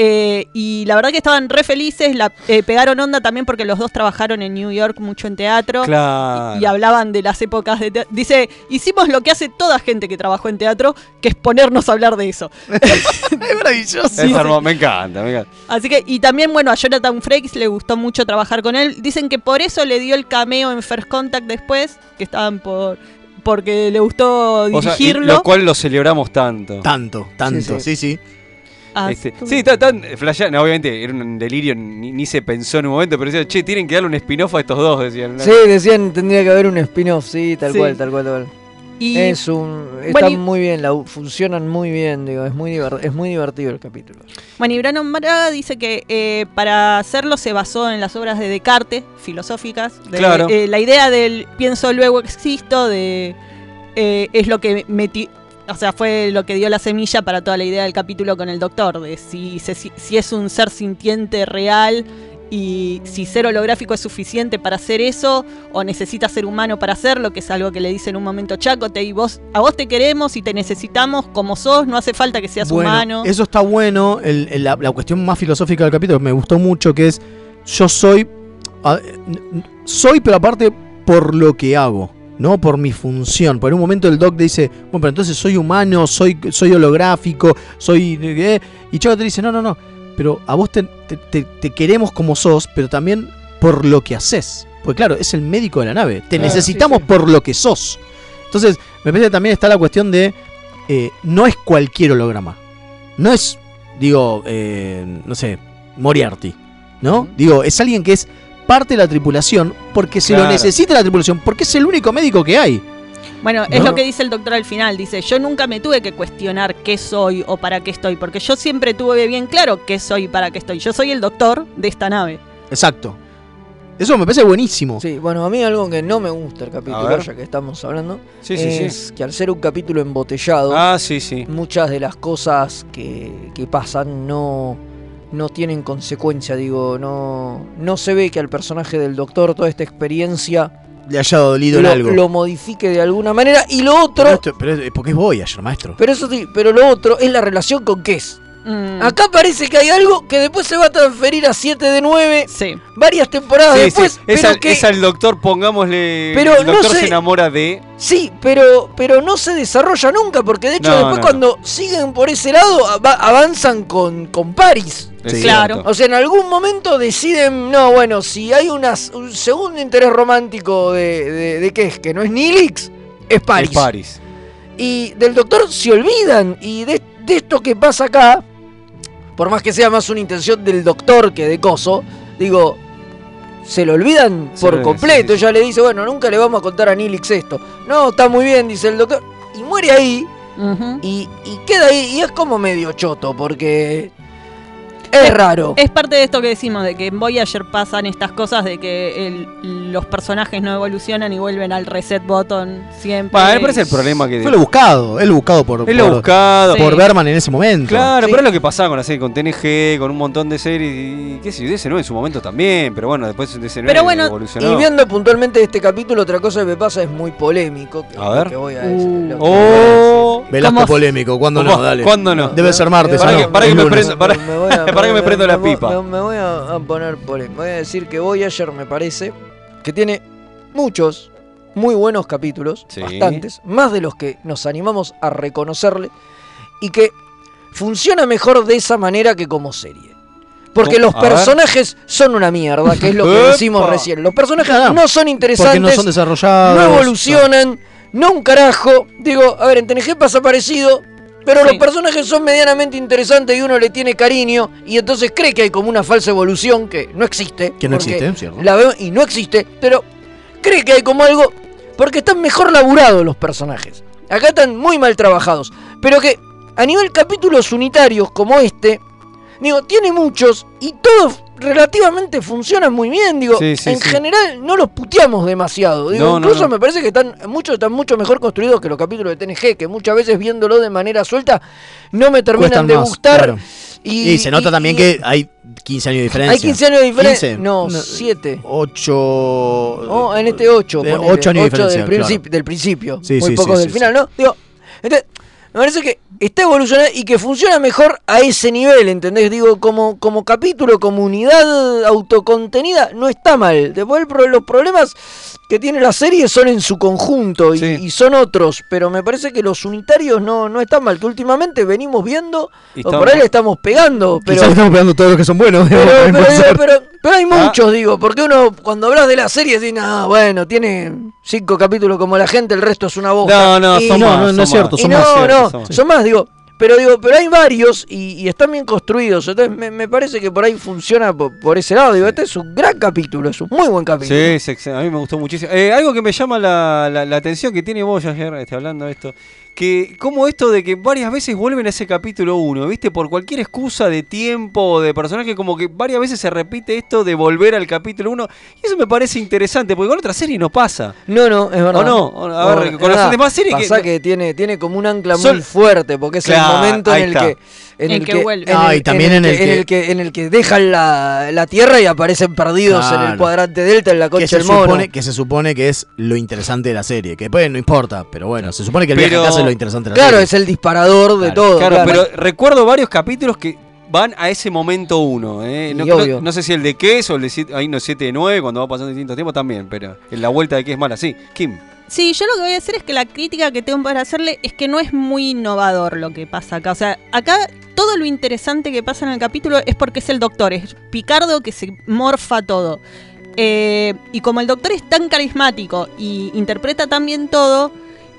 Eh, y la verdad que estaban re felices, la, eh, pegaron onda también porque los dos trabajaron en New York mucho en teatro. Claro. Y hablaban de las épocas de teatro. Dice, hicimos lo que hace toda gente que trabajó en teatro, que es ponernos a hablar de eso. es maravilloso. Es hermoso, me encanta, me encanta. Así que, y también, bueno, a Jonathan Frakes le gustó mucho trabajar con él. Dicen que por eso le dio el cameo en First Contact después, que estaban por. porque le gustó O sea, y dirigirlo. lo cual lo celebramos tanto. Tanto, tanto, sí, sí. Ah, Este, sí, está tan flasheando. Obviamente era un delirio, ni, ni se pensó en un momento, pero decían, che, tienen que darle un spin-off a estos dos. Decían. Sí, decían tendría que haber un spin-off, sí, tal Sí. cual, tal cual, tal cual. Y- es un, están Bueno, y- muy bien, la, funcionan muy bien, digo, es muy es muy divertido el capítulo. Bueno, y Brandon Braga dice que eh, para hacerlo se basó en las obras de Descartes, filosóficas. de- Claro. eh, la idea del pienso luego existo, de eh, es lo que metí, o sea, fue lo que dio la semilla para toda la idea del capítulo con el doctor, de si, se- si, es un ser sintiente real y si ser holográfico es suficiente para hacer eso o necesita ser humano para hacerlo, que es algo que le dice en un momento Chacote y vos a vos te queremos y te necesitamos como sos, no hace falta que seas Bueno, humano. Eso está bueno. el- el- la, la cuestión más filosófica del capítulo que me gustó mucho, que es yo soy. a- soy, pero aparte por lo que hago. No por mi función. Por un momento el doc dice, bueno, pero entonces soy humano, soy, soy holográfico, soy... ¿qué?". Y Chaco te dice, no, no, no. Pero a vos te, te- queremos como sos, pero también por lo que haces. Porque claro, es el médico de la nave. Te Claro, necesitamos sí, sí. por lo que sos. Entonces, me parece que también está la cuestión de... eh, no es cualquier holograma. No es, digo, eh, no sé, Moriarty. ¿No? Digo, es alguien que es parte de la tripulación porque se lo necesita la tripulación, porque es el único médico que hay. Bueno, es No. lo que dice el doctor al final. Dice, yo nunca me tuve que cuestionar qué soy o para qué estoy, porque yo siempre tuve bien claro qué soy y para qué estoy. Yo soy el doctor de esta nave. Exacto. Eso me parece buenísimo. Sí, bueno, a mí algo que no me gusta el capítulo, ya que estamos hablando, Sí, sí, es sí. que al ser un capítulo embotellado, Ah, sí, sí. muchas de las cosas que, que pasan no, no tienen consecuencia, digo, no, no se ve que al personaje del doctor toda esta experiencia Le haya dolido en lo, algo. lo modifique de alguna manera. Y lo otro, Pero, esto- pero es porque es Voyager, maestro. pero eso sí, pero lo otro es la relación con Kess. Mm. Acá parece que hay algo que después se va a transferir a 7 de 9 varias temporadas Sí, sí, después. es, pero al, que, es al doctor, pongámosle. Pero el no doctor sé- se enamora de. Sí, pero, pero no se desarrolla nunca, porque de hecho No, después no, cuando siguen por ese lado ava- avanzan con, con Paris. Sí. cierto. O sea, en algún momento deciden, no, bueno, si hay unas- un segundo interés romántico de, de, de qué es, que no es Nilix, es Paris. Es Paris. Y del doctor se olvidan, y de, de esto que pasa acá, por más que sea más una intención del doctor que de Coso, digo, se lo olvidan por completo. Ella le dice, bueno, nunca le vamos a contar a Nilix esto. No, está muy bien, dice el doctor. Y muere ahí. y, y queda ahí. Y es como medio choto, porque es raro. Es parte de esto que decimos, de que en Voyager pasan estas cosas de que el- los personajes no evolucionan y vuelven al reset button siempre. Me parece el problema que. Fue lo buscado, lo buscado por, lo por- buscado. por Sí. Berman en ese momento. Claro, pero es lo que pasaba con la serie, con TNG, con un montón de series y qué sé yo, DC9 en su momento también, pero bueno, después de DC9 Pero bueno, evolucionó. y viendo puntualmente este capítulo, otra cosa que me pasa es muy polémico. Que, A ver. que voy a decir. Oh, Velasco ¿cómo- polémico, ¿cuándo no? Dale. ¿Cuándo no? Debe ser martes. Para ¿o que- no? para que me lunes. prenda- para- Me voy a- para que me voy a- prendo la voy- pipa. Me, me voy a, poner polémico. Voy a decir que Voyager me parece que tiene muchos muy buenos capítulos, Sí. bastantes, más de los que nos animamos a reconocerle, y que funciona mejor de esa manera que como serie. Porque los personajes son una mierda, que es lo que decimos recién. Los personajes no son interesantes, Porque no son desarrollados. no evolucionan, no un carajo. Digo, a ver, en TNG pasa parecido, pero los personajes son medianamente interesantes y uno le tiene cariño y entonces cree que hay como una falsa evolución que no existe. Que no existe, ¿cierto? La veo y no existe, pero cree que hay como algo porque están mejor laburados los personajes. Acá están muy mal trabajados, pero que a nivel capítulos unitarios como este, digo, tiene muchos y todos relativamente funcionan muy bien, digo, Sí, sí, en sí. general no los puteamos demasiado, digo, No, no, incluso no. me parece que están muchos están mucho mejor construidos que los capítulos de TNG, que muchas veces viéndolo de manera suelta no me terminan Cuestan de más, gustar. claro. Y, Y, se nota y- también y- que hay 15 años de diferencia. hay 15 años de diferencia. 15. No, 7. 8. Oh, en este 8. de ocho años de diferencia, del, principio, claro. del principio. Sí, muy sí, pocos sí, del sí, final, ¿no? Digo, entonces, me parece que está evolucionando y que funciona mejor a ese nivel, ¿entendés? Digo, como, como capítulo, como unidad autocontenida, no está mal. Después el los problemas que tiene la serie son en su conjunto y, y son otros, pero me parece que los unitarios no, no están mal, que últimamente venimos viendo, Y o por ahí le estamos pegando, pero... Quizás estamos pegando todos los que son buenos. Pero, pero, hay Ah. muchos, digo, porque uno cuando hablas de la serie dice, no, bueno, tiene cinco capítulos como la gente, el resto es una boca. No, no, Y- son No, no, no son es cierto, son no, cierto, no, son más. son más, digo. Pero digo, pero hay varios y, y están bien construidos. Entonces me, me parece que por ahí funciona por, por ese lado. Digo, este es un gran capítulo, es un muy buen capítulo. Sí, excelente, a mí me gustó muchísimo. Eh, algo que me llama la, la- la atención que tiene Voyager, este, hablando de esto, que como esto de que varias veces vuelven a ese capítulo 1, ¿viste? Por cualquier excusa de tiempo o de personaje, como que varias veces se repite esto de volver al capítulo 1. Y eso me parece interesante, porque con otra serie no pasa. No, no, es verdad. ¿O no? A ver, No, con las demás series Pasa que... que, tiene, tiene como un ancla muy fuerte, porque es el momento en el está. que en el que que, vuelve. en Ah, el- y también en el en el que, en que- el que en el que dejan la, la tierra y aparecen perdidos en el Claro. cuadrante delta en la concha del mono. supone, que se supone que es lo interesante de la serie. Que después no importa, pero bueno, se supone que el Pero- viaje a casa es lo interesante de la Claro, serie. es el disparador de todo. Claro, claro. pero recuerdo varios capítulos que van a ese momento uno. ¿eh? No, Y no- obvio. no sé si el de Queso o el de ahí no 7 de 9, cuando va pasando distintos tiempos también, pero en la vuelta de que es mala, sí. Kim. Sí, yo lo que voy a hacer es que la crítica que tengo para hacerle es que no es muy innovador lo que pasa acá. O sea, acá todo lo interesante que pasa en el capítulo es porque es el doctor, es Picardo que se morfa todo. Eh, y como el doctor es tan carismático y interpreta tan bien todo,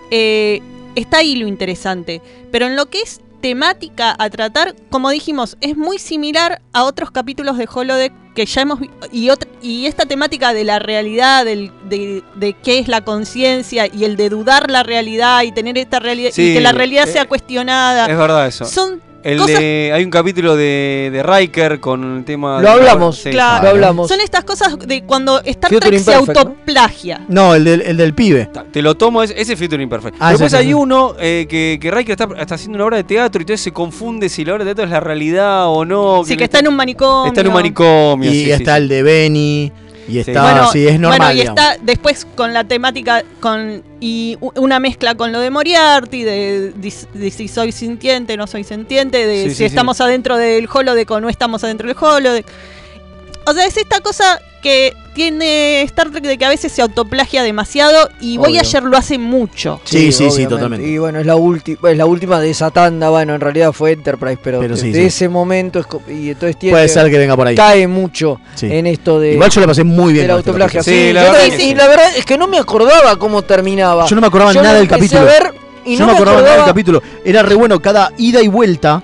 eh, está ahí lo interesante. Pero en lo que es temática a tratar, como dijimos, es muy similar a otros capítulos de Holodeck que ya hemos y otra- y esta temática de la realidad, del, de, de qué es la conciencia y el de dudar la realidad y tener esta realidad Sí, y que la realidad eh, sea cuestionada. Es verdad eso. Son El cosas de, hay un capítulo de, de Riker con el tema. Lo de- hablamos, Sí, Claro. Lo hablamos. Son estas cosas de cuando Star Future Trek se autoplagia. No, el del, el del pibe. Te lo tomo, ese, ese Future Imperfect. Ah, Después hay sí. uno eh, que, que Riker está, está haciendo una obra de teatro y entonces se confunde si la obra de teatro es la realidad o no. Sí, que está en un manicomio. Está en un manicomio. Y está sí. el de Benny. Y está, Bueno, sí, es normal. bueno, y digamos. está después con la temática con y una mezcla con lo de Moriarty, de, de si soy sintiente, no soy sintiente, de Sí, si sí, sí. estamos adentro del holodeck o no estamos adentro del holodeck. O sea, es esta cosa que tiene Star Trek de que a veces se autoplagia demasiado y Obvio. Voyager lo hace mucho. Sí, sí, sí, totalmente. Y bueno, es la última, es la última de esa tanda, bueno, en realidad fue Enterprise, pero, Pero de, sí, de sí. ese momento es y entonces tiene Puede ser que venga por ahí. cae mucho Sí. en esto de Igual yo la pasé muy bien este autoplagia. Sí, Sí, la verdad y sí. la verdad es que no me acordaba cómo terminaba. Yo no me acordaba Yo nada del capítulo. a ver y Yo no me acordaba nada del acordaba- capítulo. Era re bueno cada ida y vuelta.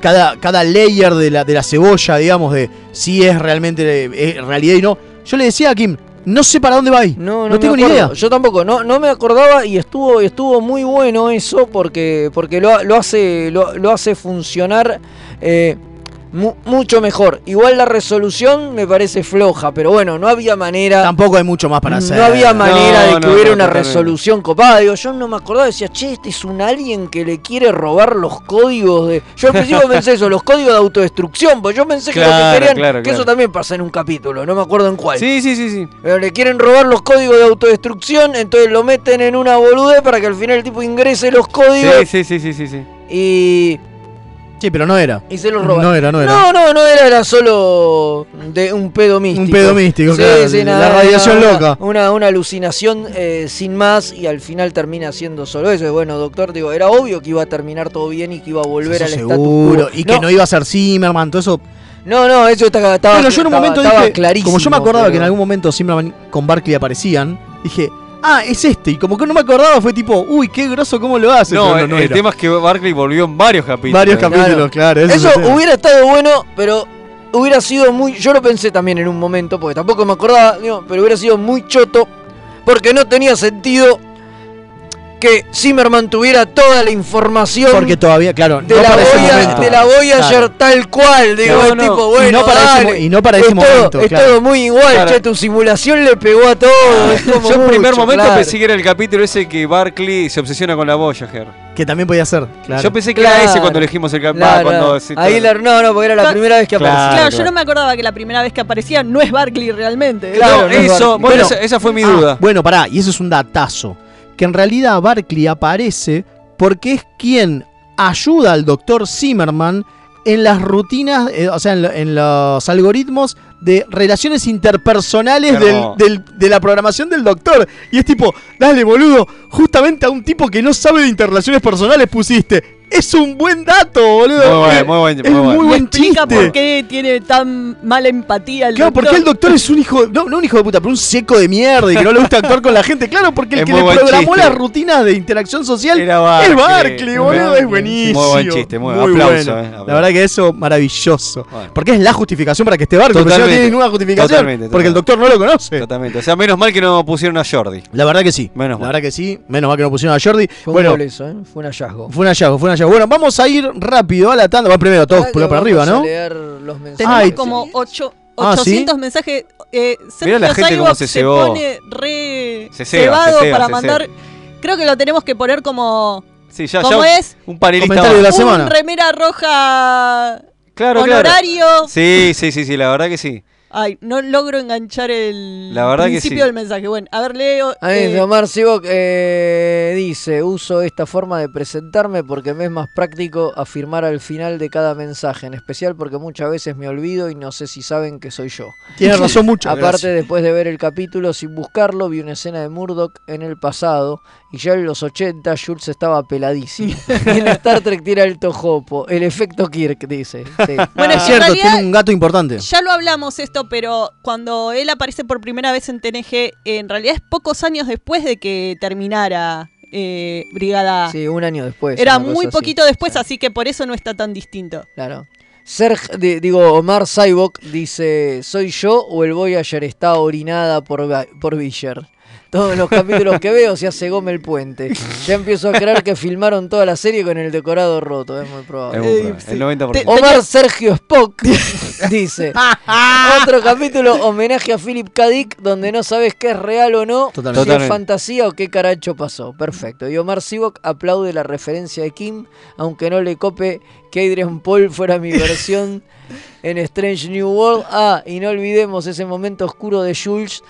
Cada, cada layer de la, de la cebolla, digamos, de si es realmente realidad y no. Yo le decía a Kim, no sé para dónde va ahí. No, no, No tengo ni idea. Yo tampoco, no, no me acordaba y estuvo, estuvo muy bueno eso porque, porque lo, lo hace, lo, lo hace funcionar eh, mu- mucho mejor. Igual la resolución me parece floja, pero bueno, no había manera. Tampoco hay mucho más para hacer. No había manera No, de que no, hubiera no, una resolución copada. Digo, yo no me acordaba, decía, che, este es un alien que le quiere robar los códigos de. Yo al principio pensé eso, los códigos de autodestrucción, pues yo pensé que lo que querían. claro, que claro. eso también pasa en un capítulo, no me acuerdo en cuál. Sí, sí, sí, sí. Pero le quieren robar los códigos de autodestrucción, entonces lo meten en una boludez para que al final el tipo ingrese los códigos Sí, sí, sí, sí, sí, sí. y, Sí, pero no era. y se los roban. No era, no era. No, no, no era, era solo de un pedo místico. Un pedo místico, Sí, claro, sí, nada, la radiación una- loca. Una, una alucinación eh, sin más y al final termina siendo solo eso. Bueno, doctor, digo, era obvio que iba a terminar todo bien y que iba a volver al status seguro. quo. Y que no iba a ser Zimmerman, todo eso. no, no, eso estaba, estaba, bueno, yo en un momento estaba dije, clarísimo. como yo me acordaba pero- que en algún momento Zimmerman con Barkley aparecían, dije, ah, es este. Y como que no me acordaba, fue tipo, uy, qué groso cómo lo hace. No, el, no el era. tema es que Barkley volvió en varios capítulos. Varios capítulos, claro. Eso tema. hubiera estado bueno, pero hubiera sido muy. Yo lo pensé también en un momento, porque tampoco me acordaba, digo, pero hubiera sido muy choto, porque no tenía sentido que Zimmerman tuviera toda la información Porque todavía, claro, de, no la ese momento. de la Voyager Claro. tal cual. Digo, No, tipo, y bueno, no para ese dale, mo- y no para ese es todo- momento, Es claro. todo muy igual, Claro. che, tu simulación le pegó a todo. es como Yo en primer momento claro. pensé que era el capítulo ese que Barkley se obsesiona con la Voyager. Que también podía ser, claro. Yo pensé que Claro. era ese cuando elegimos el capítulo. Claro, cuando se- ahí la- no, no, porque era la Claro. primera vez que aparecía. Claro, claro. yo no me acordaba que la primera vez que aparecía no es Barkley realmente. Claro, No, no es eso, bueno, Bueno, esa, esa fue mi Ah, duda. bueno, pará, y eso es un datazo. Que en realidad Barkley aparece porque es quien ayuda al doctor Zimmerman en las rutinas, eh, o sea, en, lo- en los algoritmos de relaciones interpersonales del- del- de la programación del doctor. Y es tipo, dale, boludo, justamente a un tipo que no sabe de interrelaciones personales pusiste. Es un buen dato, boludo. Muy bueno, Eh, muy buen- es muy muy buen chiste. por qué tiene tan mala empatía el Claro, doctor. porque el doctor es un hijo, no, no un hijo de puta, pero un seco de mierda y que no le gusta actuar con la gente. Claro, porque el Es que muy le buen programó chiste. las rutinas de interacción social Era Barkley. es Barkley, boludo, es buenísimo. Muy buen chiste, muy- aplauso, bueno. eh, aplauso. La verdad que eso, maravilloso. Bueno. Porque es la justificación para que esté porque si no Totalmente. tiene ninguna justificación. Totalmente, Porque el doctor no lo conoce. Totalmente. O sea, menos mal que no pusieron a Jordi. La verdad que sí. Menos La mal. verdad que sí. Menos mal que no pusieron a Jordi. Fue un bueno, gol eso, ¿eh? Fue un hallazgo. fue un hallazgo, fue un hallazgo. Bueno, vamos a ir rápido a la tanda. Bueno, primero todos Ah, por para arriba, a ¿no? leer los mensajes. Tenemos Ay, como ocho, Ah, ¿sí? 800 mensajes. Eh, Sergio la gente cómo Cyborg se se pone re Se ceba, cebado se ceba, para se mandar. Creo que lo tenemos que poner como Sí, ya, ¿Cómo ya es? un panelista Comentario de la semana. Un remera roja Claro, honorario. claro. Sí, sí, sí, sí, la verdad que sí. Ay, no logro enganchar el La verdad que principio sí. del mensaje. Bueno, a ver, Leo. Ahí eh, Omar Sivok eh, dice, uso esta forma de presentarme porque me es más práctico afirmar al final de cada mensaje, en especial porque muchas veces me olvido y no sé si saben que soy yo. Tiene razón mucho. Aparte, gracias. después de ver el capítulo sin buscarlo, vi una escena de Murdoch en el pasado y ya en los 80 Schultz estaba peladísimo. Y en Star Trek tira el tojopo, el efecto Kirk, dice. Sí. Bueno, es cierto, realidad- tiene un gato importante. Ya lo hablamos esto, pero cuando él aparece por primera vez en TNG, en realidad es pocos años después de que terminara eh, Brigada A. Sí, un año después. Era muy así. poquito después, así que por eso no está tan distinto. Claro. Serg, di- digo, Omar Saibok dice, ¿soy yo o el Voyager está orinada por, por Vischer? Todos los capítulos que veo se hace gome el puente. Ya empiezo a creer que filmaron toda la serie con el decorado roto, es muy probable. Es muy probable, el 90%. Omar Sergio Spock dice, otro capítulo homenaje a Philip K. Dick donde no sabes qué es real o no, Totalmente. si es fantasía o qué caracho pasó. Perfecto. Y Omar Sivok aplaude la referencia de Kim, aunque no le cope que Adrian Paul fuera mi versión en Strange New World. Ah, y no olvidemos ese momento oscuro de Jules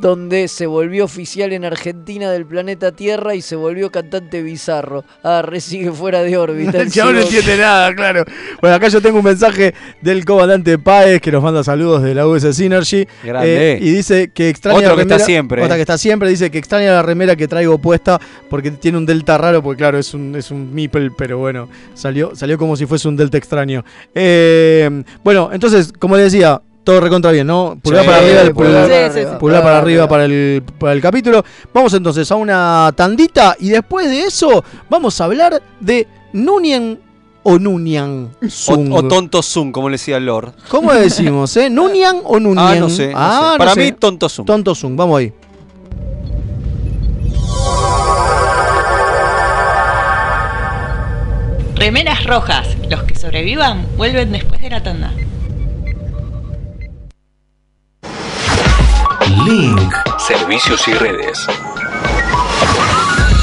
donde se volvió oficial en Argentina del planeta Tierra y se volvió cantante bizarro. Ah, re sigue fuera de órbita. El chabón no entiende nada, claro. Bueno, acá yo tengo un mensaje del comandante Páez que nos manda saludos de la US Synergy. Grande. Eh, y dice que extraña Otro la que está remera- siempre, Otra eh. que está siempre. Dice que extraña la remera que traigo puesta porque tiene un delta raro. Porque, claro, es un, es un meeple, pero bueno, salió, salió como si fuese un delta extraño. Eh, bueno, entonces, como le decía. Todo recontra bien, ¿no? Pulgar Sí, para arriba, el pulgar pulgar, para Sí, sí, sí. pulgar para arriba para el, para el capítulo. Vamos entonces a una tandita y después de eso vamos a hablar de Nunien o Nunian Sung. O, o tonto Zoom, como le decía Lord. ¿Cómo le decimos, eh? ¿Nunian o Nunian? Ah, no sé. no Ah, sé. no Para sé. mí, tonto Zoom. Tonto Sung, vamos ahí. Remeras rojas. Los que sobrevivan vuelven después de la tanda. Link. Servicios y redes.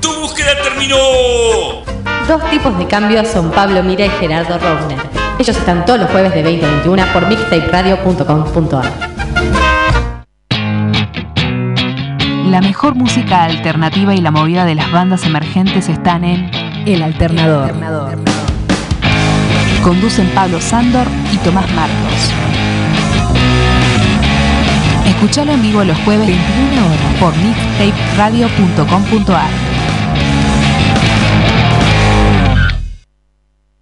¡Tu búsqueda terminó! Dos tipos de cambios son Pablo Mira y Gerardo Rovner. Ellos están todos los jueves de 20 a 21 por mixtaperadio.com.ar. La mejor música alternativa y la movida de las bandas emergentes están en El Alternador. Conducen Pablo Sándor y Tomás Marcos. Escuchalo en vivo los jueves 21 horas por mixtaperadio.com.ar.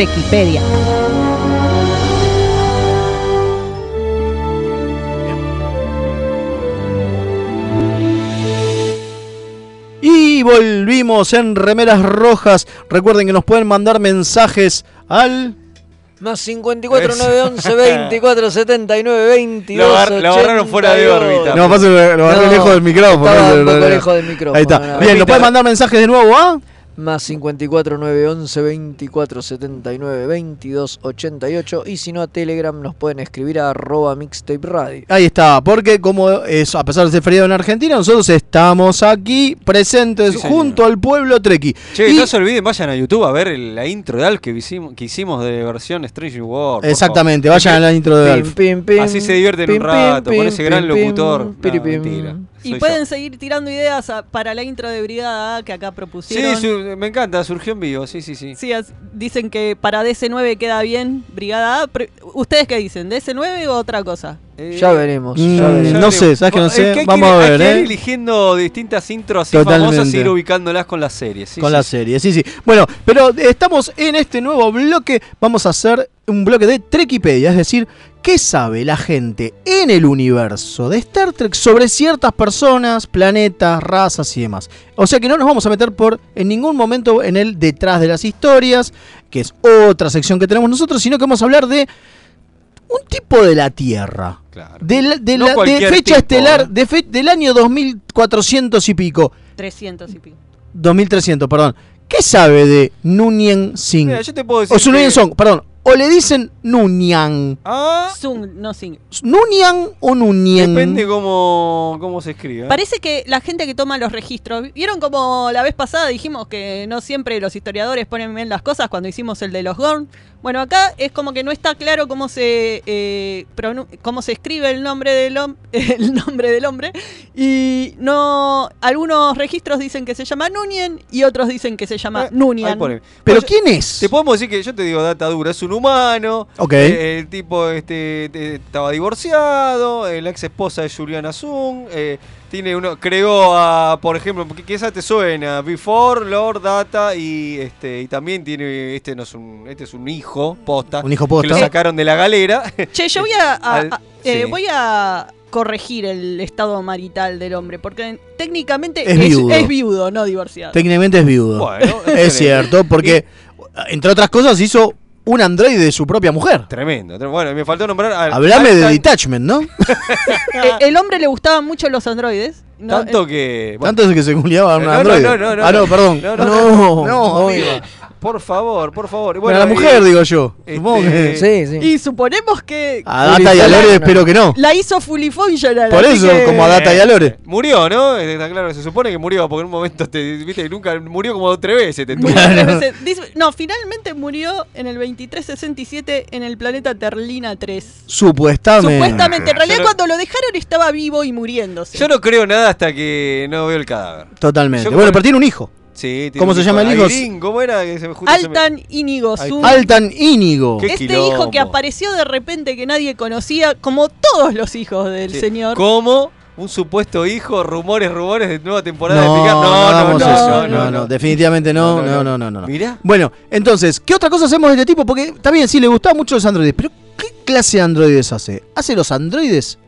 Trequipedia. Y volvimos en Remeras Rojas. Recuerden que nos pueden mandar mensajes al... Más 54 911 24 79 22 Lo agar- lo agarraron fuera de órbita. No, pasa que lo agarré No, lejos del micrófono. estaba un No, no, poco no. lejos del micrófono, Ahí está. no. Bien, nos pueden mandar mensajes de nuevo a... Más 54 911 24 79 22 88 y si no a Telegram nos pueden escribir a arroba mixtape radio. Ahí está, porque como es, a pesar de ser feriado en Argentina, nosotros estamos aquí presentes Sí, junto al pueblo trequi. Che, Y- no se olviden, vayan a YouTube a ver la intro de Alf que hicimos, que hicimos de versión Strange World. Exactamente, vayan a la intro de Alf. pim, pim, Así se divierten pim, un rato pim, con ese gran locutor. piri, No, pim. mentira. Y pueden seguir tirando ideas a- para la intro de Brigada A que acá yo. propusieron. Sí, su- me encanta, surgió en vivo, sí, sí, sí. Sí, as- dicen que para DC9 queda bien Brigada A. Pre- ¿Ustedes qué dicen? ¿DC9 o otra cosa? Ya veremos. Mm, ya veremos. no sé, sabes que no sé. hay Vamos que ir- a hay ver, que ir ¿eh? eligiendo distintas intros así Totalmente. famosas y ir ubicándolas con las series. sí, con sí, la sí. serie, sí, sí. Bueno, pero estamos en este nuevo bloque. Vamos a hacer un bloque de Trekipedia, es decir, ¿qué sabe la gente en el universo de Star Trek sobre ciertas personas, planetas, razas y demás? O sea que no nos vamos a meter por en ningún momento en el detrás de las historias, que es otra sección que tenemos nosotros, sino que vamos a hablar de un tipo de la Tierra. De, la- de No la- de cualquier fecha tipo, estelar ¿eh? de fe- del año 2400 y pico. 300 y pico. 2300, perdón. ¿Qué sabe de Nunien Singh? Mira, yo te puedo decir o Sununien que- Song, perdón. O le dicen Nunyan. Ah, Sung, no Sing. ¿Nunyan o Nunien? depende cómo, cómo se escribe. ¿eh? Parece que la gente que toma los registros, vieron como la vez pasada dijimos que no siempre los historiadores ponen bien las cosas cuando hicimos el de los Gorn. Bueno, acá es como que no está claro cómo se eh, cómo se escribe el nombre del el nombre del hombre y no algunos registros dicen que se llama Nunien y otros dicen que se llama Ahí Nunian. pone. ¿Pero Bueno, quién es? Te podemos decir que yo te digo data dura, es un humano. Ok. eh, el tipo este te- estaba divorciado, eh, la ex esposa de Juliana Zung, eh, tiene uno, creó a, por ejemplo, ¿qué, qué esa te suena? Before, Lord, Data y este y también tiene este no es un este es un hijo posta, Un hijo que lo posta. sacaron de la galera. Che, yo voy a, a- Al- a- eh, sí. voy a corregir el estado marital del hombre, porque técnicamente Es es, viudo. es viudo, no divorciado. Técnicamente es viudo. Bueno, es cierto, porque, entre otras cosas, hizo un androide de su propia mujer. Tremendo, tre- Bueno, me faltó nombrar al Hablame de Detachment, ¿no? Eh, el hombre le gustaban mucho los androides. No, tanto eh, que bueno, Tanto es que se culiaba a un No, no, androide. no, no, no, ah, no, no. perdón. No, No, no, no, no, amigo. Por favor, por favor. Bueno, la eh, mujer, digo yo. este, Sí, sí. Y suponemos que A Data y a Lore espero que no. la hizo fully functional. Por eso, que- como a Data y a Lore. Murió, ¿no? Eh, Está claro, se supone que murió, porque en un momento, te, viste, nunca murió como tres veces. Te no, finalmente murió en el 2367 en el planeta Terlina 3. Supuestamente. Supuestamente, en realidad Yo no- cuando lo dejaron estaba vivo y muriéndose. Yo no creo nada hasta que no veo el cadáver. Totalmente. Yo bueno, como- pero tiene un hijo. Sí, tiene ¿Cómo se llama el hijo? Airín, ¿Cómo era? Que se me, justo se me- Altan Íñigo Sun. Altan Íñigo. Qué Este quilombo. hijo que apareció de repente que nadie conocía, como todos los hijos del Sí. señor. ¿Cómo? Un supuesto hijo, rumores, rumores de nueva temporada No, de Picard. no, No, no, no, eso. no, no, no, definitivamente no, no, no, no, no. Mirá. Bueno, entonces, ¿qué otra cosa hacemos de este tipo? Porque está bien, sí, le gustaban mucho los androides, pero ¿qué clase de androides hace? ¿Hace los androides?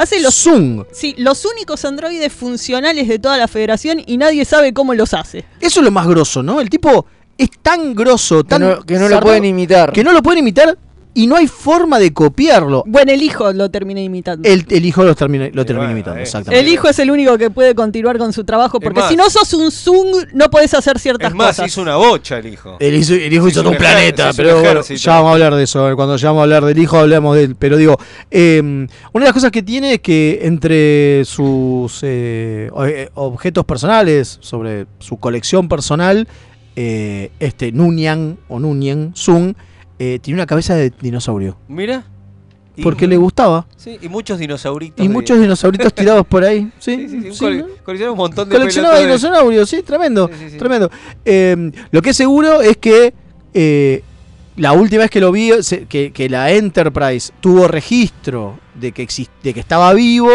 Hace los, Zung. sí, los únicos androides funcionales de toda la federación y nadie sabe cómo los hace. Eso es lo más grosso, ¿no? El tipo es tan grosso, Que tan no, que no lo pueden imitar. que no lo pueden imitar y no hay forma de copiarlo. Bueno, el hijo lo termina imitando. El, el hijo lo termina, lo termina imitando, exactamente. El hijo es el único que puede continuar con su trabajo, porque más- si no sos un Zung, no podés hacer ciertas Es más, cosas. hizo una bocha el hijo. El hijo, el hijo hizo todo un planeta, hizo pero un bueno, ejército. ya vamos a hablar de eso. Cuando ya vamos a hablar del hijo, hablamos de él. Pero digo, eh, una de las cosas que tiene es que entre sus eh, eh, objetos personales, sobre su colección personal, eh, este Nunyan o Nunyan Sun eh, tiene una cabeza de dinosaurio. Mira. Y- Porque le gustaba. Sí, y muchos dinosauritos. Y de- muchos dinosauritos tirados por ahí. Sí, Sí, sí, un sí, un montón de Coleccionaba de- dinosaurios, sí, tremendo. Tremendo. Eh, lo que es seguro es que eh, la última vez que lo vi, se- que, que la Enterprise tuvo registro de que, exist- de que estaba vivo,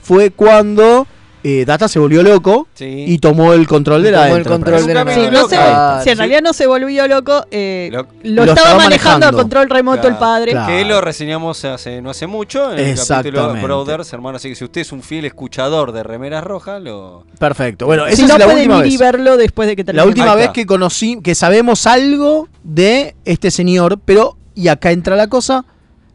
fue cuando eh, Data se volvió loco y tomó el control de la tomó el control de la Sí, no sé, si en realidad no se volvió loco, eh, lo, lo estaba estaba manejando a control remoto el padre. Que lo reseñamos hace, no hace mucho en el capítulo Exactamente. Brothers, hermano. Así que si usted es un fiel escuchador de Remeras Rojas, lo. Perfecto. Bueno, si esa no es la pueden última ir vez. y verlo después de que termine. La última vez que conocí, que sabemos algo de este señor, pero, y acá entra la cosa,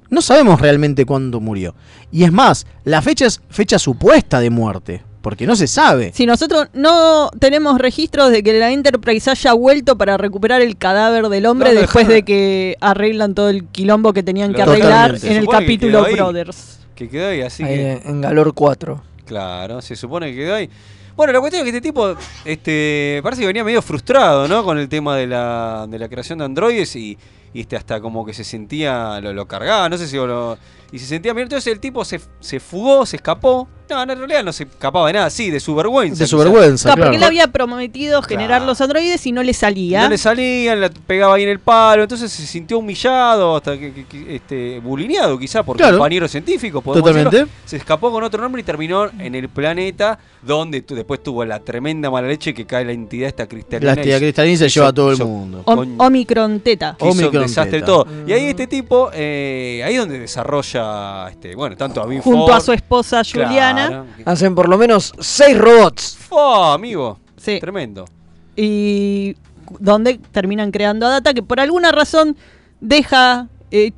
no sabemos realmente cuándo murió. Y es más, la fecha es fecha supuesta de muerte, porque no se sabe. Si nosotros no tenemos registros de que la Enterprise haya vuelto para recuperar el cadáver del hombre No, no, después de que arreglan todo el quilombo que tenían que arreglar en el que capítulo ahí. Brothers. Que quedó ahí, así Ahí que. en- en Galor 4. Claro, se supone que quedó ahí. Bueno, la cuestión es que este tipo, este, parece que venía medio frustrado, ¿no? Con el tema de la, de la creación de androides y, y este hasta como que se sentía, lo, lo cargaba, no sé si lo... Y se sentía bien, entonces el tipo se, se fugó, se escapó. No, en realidad no se escapaba de nada, sí, de su vergüenza. De su quizás. vergüenza, Claro, porque él había prometido generar los androides y no le salía. No le salían, la pegaba ahí en el palo, entonces se sintió humillado, hasta que, que- que, este, bulineado quizá por Claro. compañeros científicos. Totalmente. decirlo. Se escapó con otro nombre y terminó en el planeta donde después tuvo la tremenda mala leche que cae la entidad esta cristalina. La entidad cristalina y se lleva a todo el mundo. Omicron Teta. Omicron desastre todo. Y ahí este tipo, eh, ahí donde desarrolla, este, bueno, tanto a Junto Ford- a su esposa Juliana. Claro. Hacen por lo menos 6 robots. Oh, amigo. Sí. Tremendo. y donde terminan creando a Data que por alguna razón deja eh,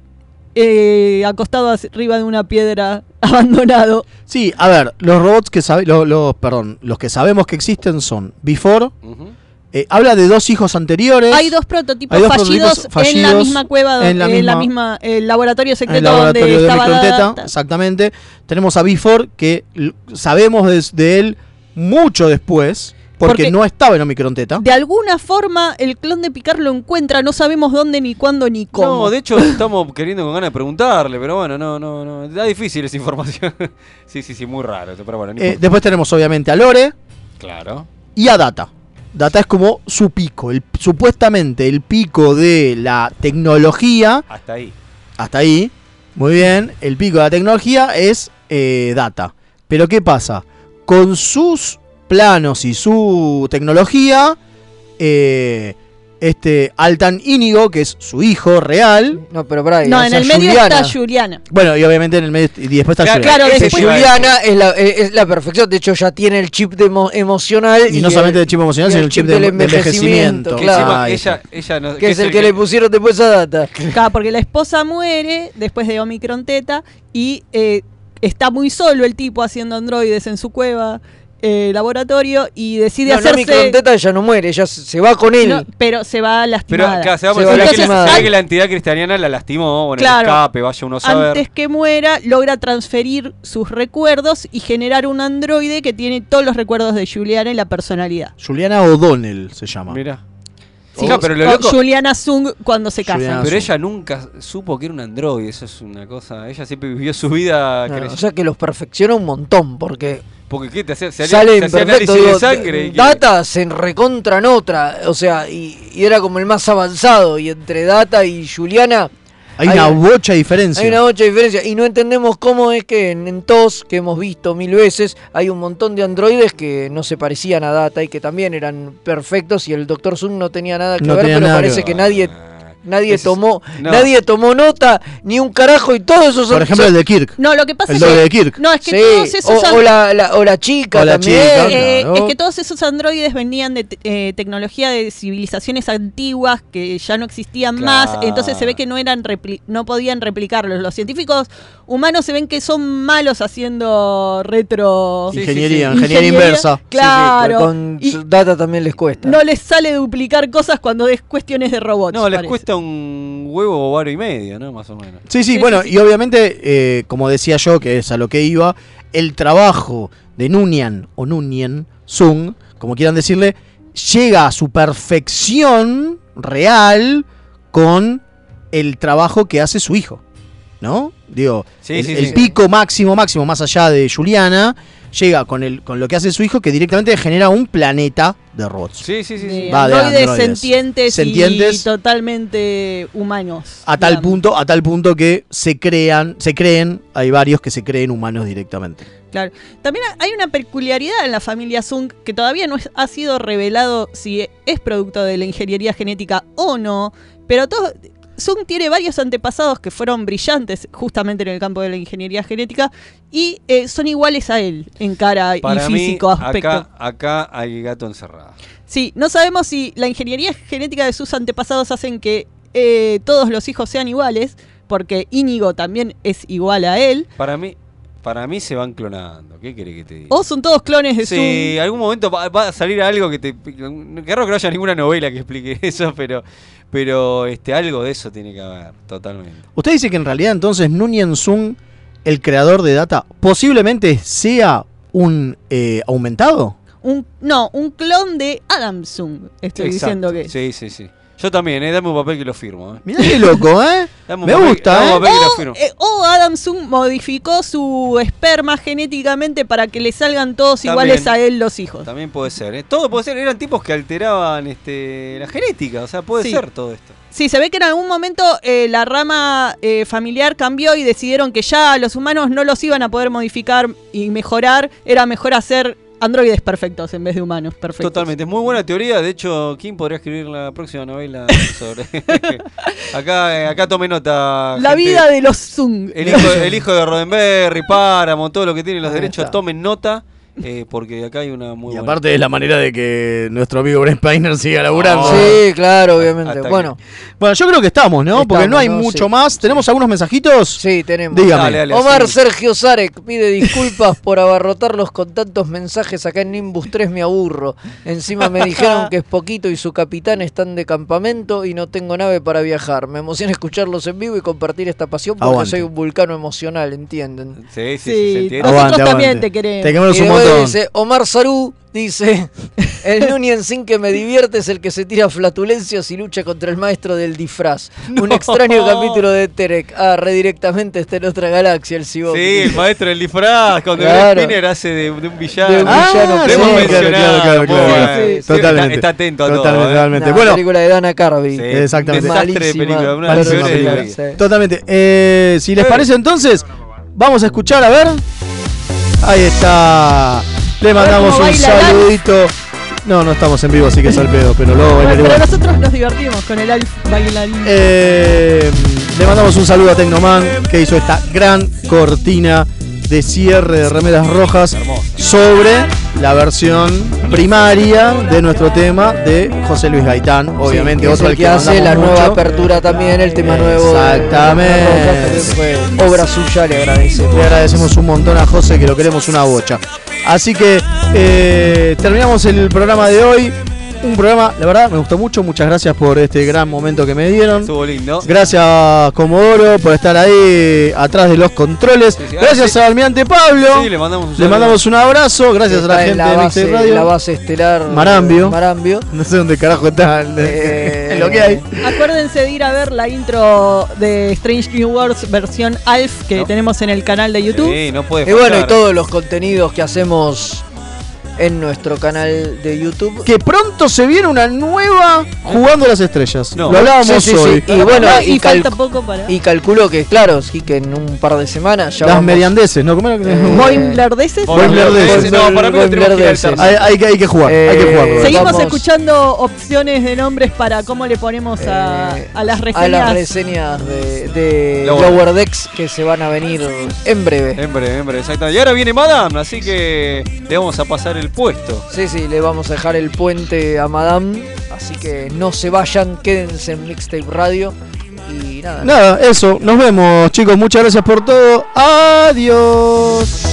eh, acostado arriba de una piedra abandonado. Sí, a ver, los robots que sabe, lo- los, perdón, los que sabemos que existen son Before. Eh, habla de dos hijos anteriores. Hay dos prototipos, Hay dos fallidos, prototipos en la misma cueva, donde, en la en la misma- el laboratorio en el secreto laboratorio donde de estaba Data. exactamente. Tenemos a Before, que sabemos de, de él mucho después, porque, Porque- no estaba en Omicron Theta. De alguna forma el clon de Picard lo encuentra, no sabemos dónde, ni cuándo, ni cómo. No, de hecho estamos queriendo con ganas de preguntarle, pero bueno, no, no, no. Está difícil esa información. sí, sí, sí, muy raro. Pero bueno, no Eh, después tenemos obviamente a Lore Claro. y a Data. Data es como su pico, el, supuestamente el pico de la tecnología. Hasta ahí. Hasta ahí, muy bien. El pico de la tecnología es eh, Data. Pero ¿qué pasa? Con sus planos y su tecnología, eh, este Altan Íñigo, que es su hijo real. No, pero para no, en el medio está Juliana. Bueno, y obviamente en el medio. Y después está Claro, Juliana. ese Ese Juliana es la, es es la perfección. De hecho, ya tiene el chip de emo- emocional. Y no solamente el chip emocional, y sino el chip de- del de envejecimiento. Claro. Encima, Ahí ella, ella no- que es el que le pusieron después a Data. Claro, porque la esposa muere después de Omicron Teta y eh, está muy solo el tipo haciendo androides en su cueva eh, laboratorio y decide No, no, hacerse. Micronteta ella no muere, ella se va con él. No, pero se va Pero lastimada. acá se va, Se se va ve que, la entidad cristiana la lastimó, bueno, Claro. el escape, vaya uno a saber. Antes que muera, logra transferir sus recuerdos y generar un androide que tiene todos los recuerdos de Juliana y la personalidad. Juliana O'Donnell se llama. Mira. Sí, pero lo loco- Juliana Zung cuando se casan. Pero ella nunca supo que era un androide, eso es una cosa. Ella siempre vivió su vida No, o sea que los perfecciona un montón porque Porque ¿qué te hacía? Se, salen se hacía perfecto. análisis de sangre. y que- Data se recontra en otra, o sea, y, y era como el más avanzado. Y entre Data y Juliana Hay una bocha diferencia. Hay una mucha diferencia y no entendemos cómo es que en, en TOS, que hemos visto mil veces, hay un montón de androides que no se parecían a Data y que también eran perfectos y el Dr. Zoom no tenía nada que No ver, pero nada parece que nadie Nadie Es- tomó, no. nadie tomó nota, ni un carajo y todo eso son. Por ejemplo, el de Kirk. No, lo que pasa El es que. de Kirk. No, es que Sí, todos esos. o, o la, la- o la chica O la también. chica, Eh, claro. Es que todos esos androides venían de eh, tecnología de civilizaciones antiguas que ya no existían más, entonces se ve que no eran repli- no podían replicarlos. Los científicos humanos se ven que son malos haciendo retro Ingeniería, ingeniería inversa. Claro. Sí, sí, con y su data también les cuesta. no les sale duplicar cosas cuando es cuestiones de robots. No, les parece. cuesta un huevo o varo y medio, ¿no? Más o menos. Sí, sí, bueno, y obviamente, eh, como decía yo, que es a lo que iba, el trabajo de Nunyan o Nunyan Sung, como quieran decirle, llega a su perfección real con el trabajo que hace su hijo. ¿No? Digo, Sí, el, sí, el sí. pico máximo, máximo, más allá de Juliana, llega con, el, con lo que hace su hijo, que directamente genera un planeta de robots. Sí, sí, sí. De sí. Va de androides, sentientes, Sentientes. y totalmente humanos. A tal digamos. punto, a tal punto que se crean, se creen, hay varios que se creen humanos directamente. Claro. También hay una peculiaridad en la familia Zung que todavía no es- ha sido revelado si es producto de la ingeniería genética o no, pero todo, Zung tiene varios antepasados que fueron brillantes justamente en el campo de la ingeniería genética y eh, son iguales a él en cara Para y mí, físico aspecto. acá, acá hay gato encerrado. Sí, no sabemos si la ingeniería genética de sus antepasados hacen que eh, todos los hijos sean iguales, porque Íñigo también es igual a él, Para mí, para mí se van clonando. ¿Qué querés que te diga? o son todos clones de Sí, Zung. algún momento va, va a salir algo que te. Raro que no haya ninguna novela que explique eso, pero. Pero este, algo de eso tiene que haber, totalmente. Usted dice que en realidad entonces Nunyan Sung, el creador de Data, posiblemente sea un eh, aumentado. Un, no, un clon de Adam Zung, estoy Exacto. diciendo que. Sí, sí, sí. Yo también, eh, dame un papel que lo firmo. Eh. Mirá qué loco, ¿eh? Dame un Me papel- gusta, dame un ¿eh? papel que lo O, firmo. eh, o Adam modificó su esperma genéticamente para que le salgan todos También. iguales a él los hijos. También puede ser. ¿eh? Todo puede ser. Eran tipos que alteraban este, la genética. O sea, puede Sí. ser todo esto. Sí, se ve que en algún momento eh, la rama eh, familiar cambió y decidieron que ya los humanos no los iban a poder modificar y mejorar. Era mejor hacer androides perfectos en vez de humanos perfectos. Totalmente. Es muy buena teoría. De hecho, ¿quién podría escribir la próxima novela sobre. acá, eh, acá tome nota. La gente. vida de los Zung. El hijo, el hijo de Roddenberry, Paramount, todo lo que tiene los Ahí derechos, está. tomen nota. Eh, porque acá hay una muy Y buena. aparte es la manera de que nuestro amigo Brent Spiner siga laburando. Sí, claro, obviamente. Que- Bueno, Bueno, yo creo que estamos, ¿no? Porque no hay ¿no? mucho Sí. más. ¿Tenemos algunos mensajitos? sí, tenemos. Dígame. Dale, dale, Omar. Sergio Zarek pide disculpas por abarrotarlos con tantos mensajes acá en Nimbus 3, me aburro. Encima me dijeron que es poquito y su capitán están de campamento y no tengo nave para viajar. Me emociona escucharlos en vivo y compartir esta pasión porque Aguante. soy un vulcano emocional, ¿entienden? Sí, sí, sí, se Sí, entiende. nosotros Aguante, también aguante. te queremos. Te queremos un dice, Omar Sarú dice, el Nunien sin que me divierte es el que se tira flatulencias y lucha contra el maestro del disfraz. Un extraño capítulo de Terek. Ah, redirectamente está en otra galaxia el Cyborg. Sí, el maestro del disfraz, cuando Claro. Spinner hace de, de un villano. De un Ah, villano sí, mencionado, claro, claro, bueno. Sí, Sí, Totalmente. Está, está atento a todo. Totalmente, ¿eh? totalmente. Bueno, película de Dana Carvey. Sí, Exactamente. Desastre de película, una película. Totalmente. Eh, si les parece entonces, vamos a escuchar, a ver. Ahí está. Le mandamos un saludito. No, no estamos en vivo, así que es al pedo, pero luego bailaremos. pero nosotros nos divertimos con el Alf bailarín. Eh, le mandamos un saludo a Tecnoman que hizo esta gran cortina de cierre de remeras rojas sobre la versión primaria de nuestro tema de José Luis Gaitán, obviamente Sí, que es otro el que, que hace la nueva apertura también, el tema nuevo. Exactamente. Obra suya, le agradecemos. Le agradecemos un montón a José que lo queremos una bocha. Así que eh, terminamos el programa de hoy. Un programa, la verdad, me gustó mucho. Muchas gracias por este gran momento que me dieron. Estuvo lindo. Gracias, Comodoro, por estar ahí atrás de los controles. Sí, sí. Ah, Gracias sí. al almirante Pablo. Sí, le mandamos un Le mandamos un abrazo. Gracias a la gente en la de base, Mixtape Radio. la base estelar Marambio. Marambio. No sé dónde carajo está. Eh, lo que hay. Acuérdense de ir a ver la intro de Strange New Worlds versión Alf que No. tenemos en el canal de YouTube. Sí, no puede Y bueno, y faltar. todos los contenidos que hacemos en nuestro canal de YouTube. Que pronto se viene una nueva jugando a las estrellas. No. Lo hablábamos Sí, sí, sí. hoy. Y bueno, y, y cal- falta poco para. Y calculo que, claro, sí que en un par de semanas ya Las vamos- mediandeses, ¿no? ¿Cómo era que Eh, Boimlerdeses. Boimlerdeses. No, para mí lo tenemos que. Hay, hay que, hay que jugar, hay que Eh, jugar. Seguimos Vamos. escuchando opciones de nombres para cómo le ponemos a, a las reseñas. a las reseñas de, de Lower. Lower Decks que se van a venir en breve. En breve, en breve, exactamente. Y ahora viene Madame, así que le vamos a pasar el puesto. Sí, sí, le vamos a dejar el puente a Madame. Así que no se vayan, quédense en Mixtape Radio. Y nada. Nada, eso. Nos vemos, chicos. Muchas gracias por todo. Adiós.